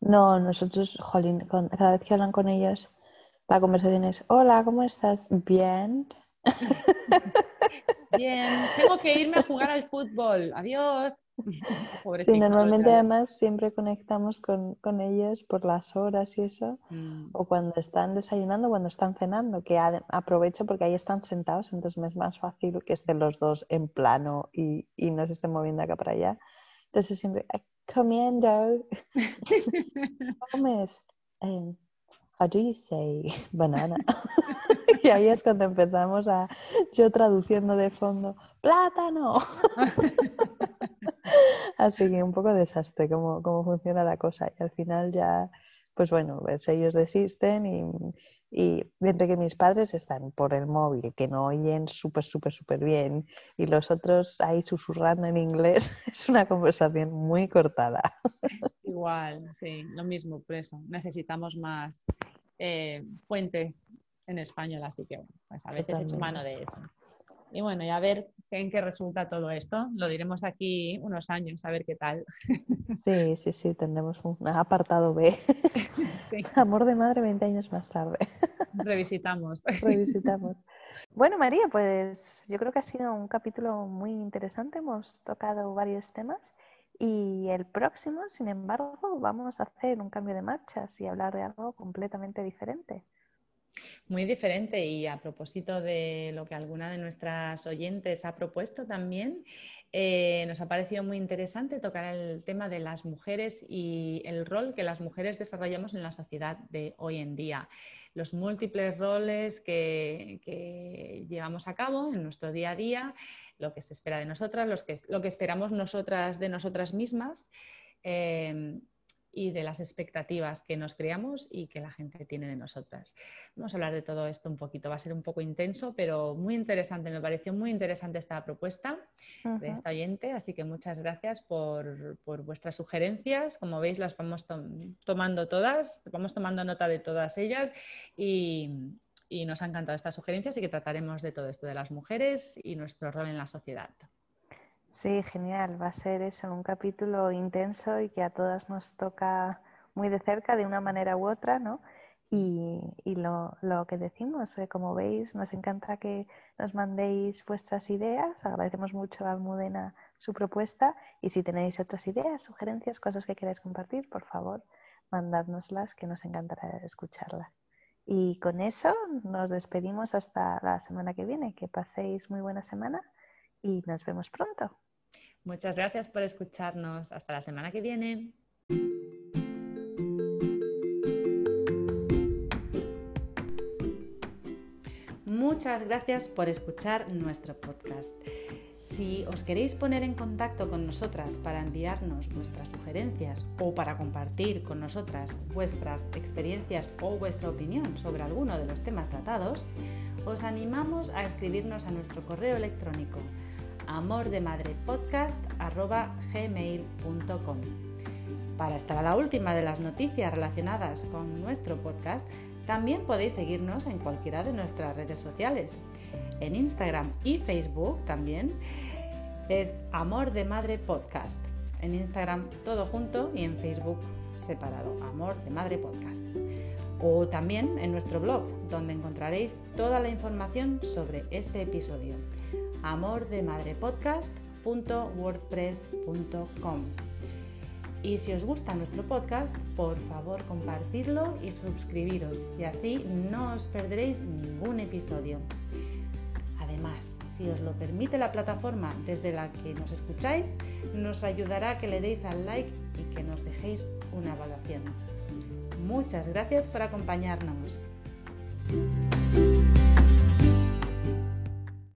No, nosotros, jolín, cada vez que hablan con ellos, la conversación es, hola, ¿cómo estás? Bien. Bien, tengo que irme a jugar al fútbol. Adiós. Sí, normalmente además siempre conectamos con, ellos por las horas y eso, mm. o cuando están desayunando, cuando están cenando, que aprovecho porque ahí están sentados, entonces me es más fácil que estén los dos en plano y, y no se estén moviendo acá para allá. Entonces siempre, comiendo, comes, um, how do you banana? y ahí es cuando empezamos a, yo traduciendo de fondo, plátano. Así que un poco desastre cómo, cómo funciona la cosa. Y al final ya, pues bueno, pues ellos desisten y, y entre que mis padres están por el móvil, que no oyen súper, súper, súper bien, y los otros ahí susurrando en inglés, es una conversación muy cortada. Igual, sí, lo mismo, por eso. Necesitamos más eh, fuentes en español, así que pues a veces hecho mano de eso. Y bueno, y a ver en qué resulta todo esto. Lo diremos aquí unos años, a ver qué tal. Sí, sí, sí, tendremos un apartado B. Amor de madre 20 años más tarde. Revisitamos. Revisitamos. Bueno, María, pues yo creo que ha sido un capítulo muy interesante. Hemos tocado varios temas y el próximo, sin embargo, vamos a hacer un cambio de marchas y hablar de algo completamente diferente. Muy diferente y a propósito de lo que alguna de nuestras oyentes ha propuesto también, eh, nos ha parecido muy interesante tocar el tema de las mujeres y el rol que las mujeres desarrollamos en la sociedad de hoy en día. Los múltiples roles que, llevamos a cabo en nuestro día a día, lo que se espera de nosotras, lo que esperamos nosotras de nosotras mismas. Eh, y de las expectativas que nos creamos y que la gente tiene de nosotras. Vamos a hablar de todo esto un poquito, va a ser un poco intenso, pero muy interesante, me pareció muy interesante esta propuesta de esta oyente, así que muchas gracias por, vuestras sugerencias, como veis las vamos tomando todas, vamos tomando nota de todas ellas y, y nos han encantado estas sugerencias y que trataremos de todo esto de las mujeres y nuestro rol en la sociedad. Sí, genial. Va a ser eso, un capítulo intenso y que a todas nos toca muy de cerca de una manera u otra, ¿no? Y, lo, que decimos, eh, como veis, nos encanta que nos mandéis vuestras ideas. Agradecemos mucho a Almudena su propuesta y si tenéis otras ideas, sugerencias, cosas que queráis compartir, por favor, mandádnoslas, que nos encantará escucharlas. Y con eso nos despedimos hasta la semana que viene. Que paséis muy buena semana y nos vemos pronto. Muchas gracias por escucharnos. Hasta la semana que viene. Muchas gracias por escuchar nuestro podcast. Si os queréis poner en contacto con nosotras para enviarnos vuestras sugerencias o para compartir con nosotras vuestras experiencias o vuestra opinión sobre alguno de los temas tratados, os animamos a escribirnos a nuestro correo electrónico amordemadrepodcast.gmail.com Para estar a la última de las noticias relacionadas con nuestro podcast, también podéis seguirnos en cualquiera de nuestras redes sociales. En Instagram y Facebook también es Amor de Madre Podcast. En Instagram todo junto y en Facebook separado, Amor de Madre Podcast. O también en nuestro blog, donde encontraréis toda la información sobre este episodio amordemadrepodcast.wordpress.com. Y si os gusta nuestro podcast, por favor compartirlo y suscribiros, y así no os perderéis ningún episodio. Además, si os lo permite la plataforma desde la que nos escucháis, nos ayudará a que le deis al like y que nos dejéis una evaluación. Muchas gracias por acompañarnos.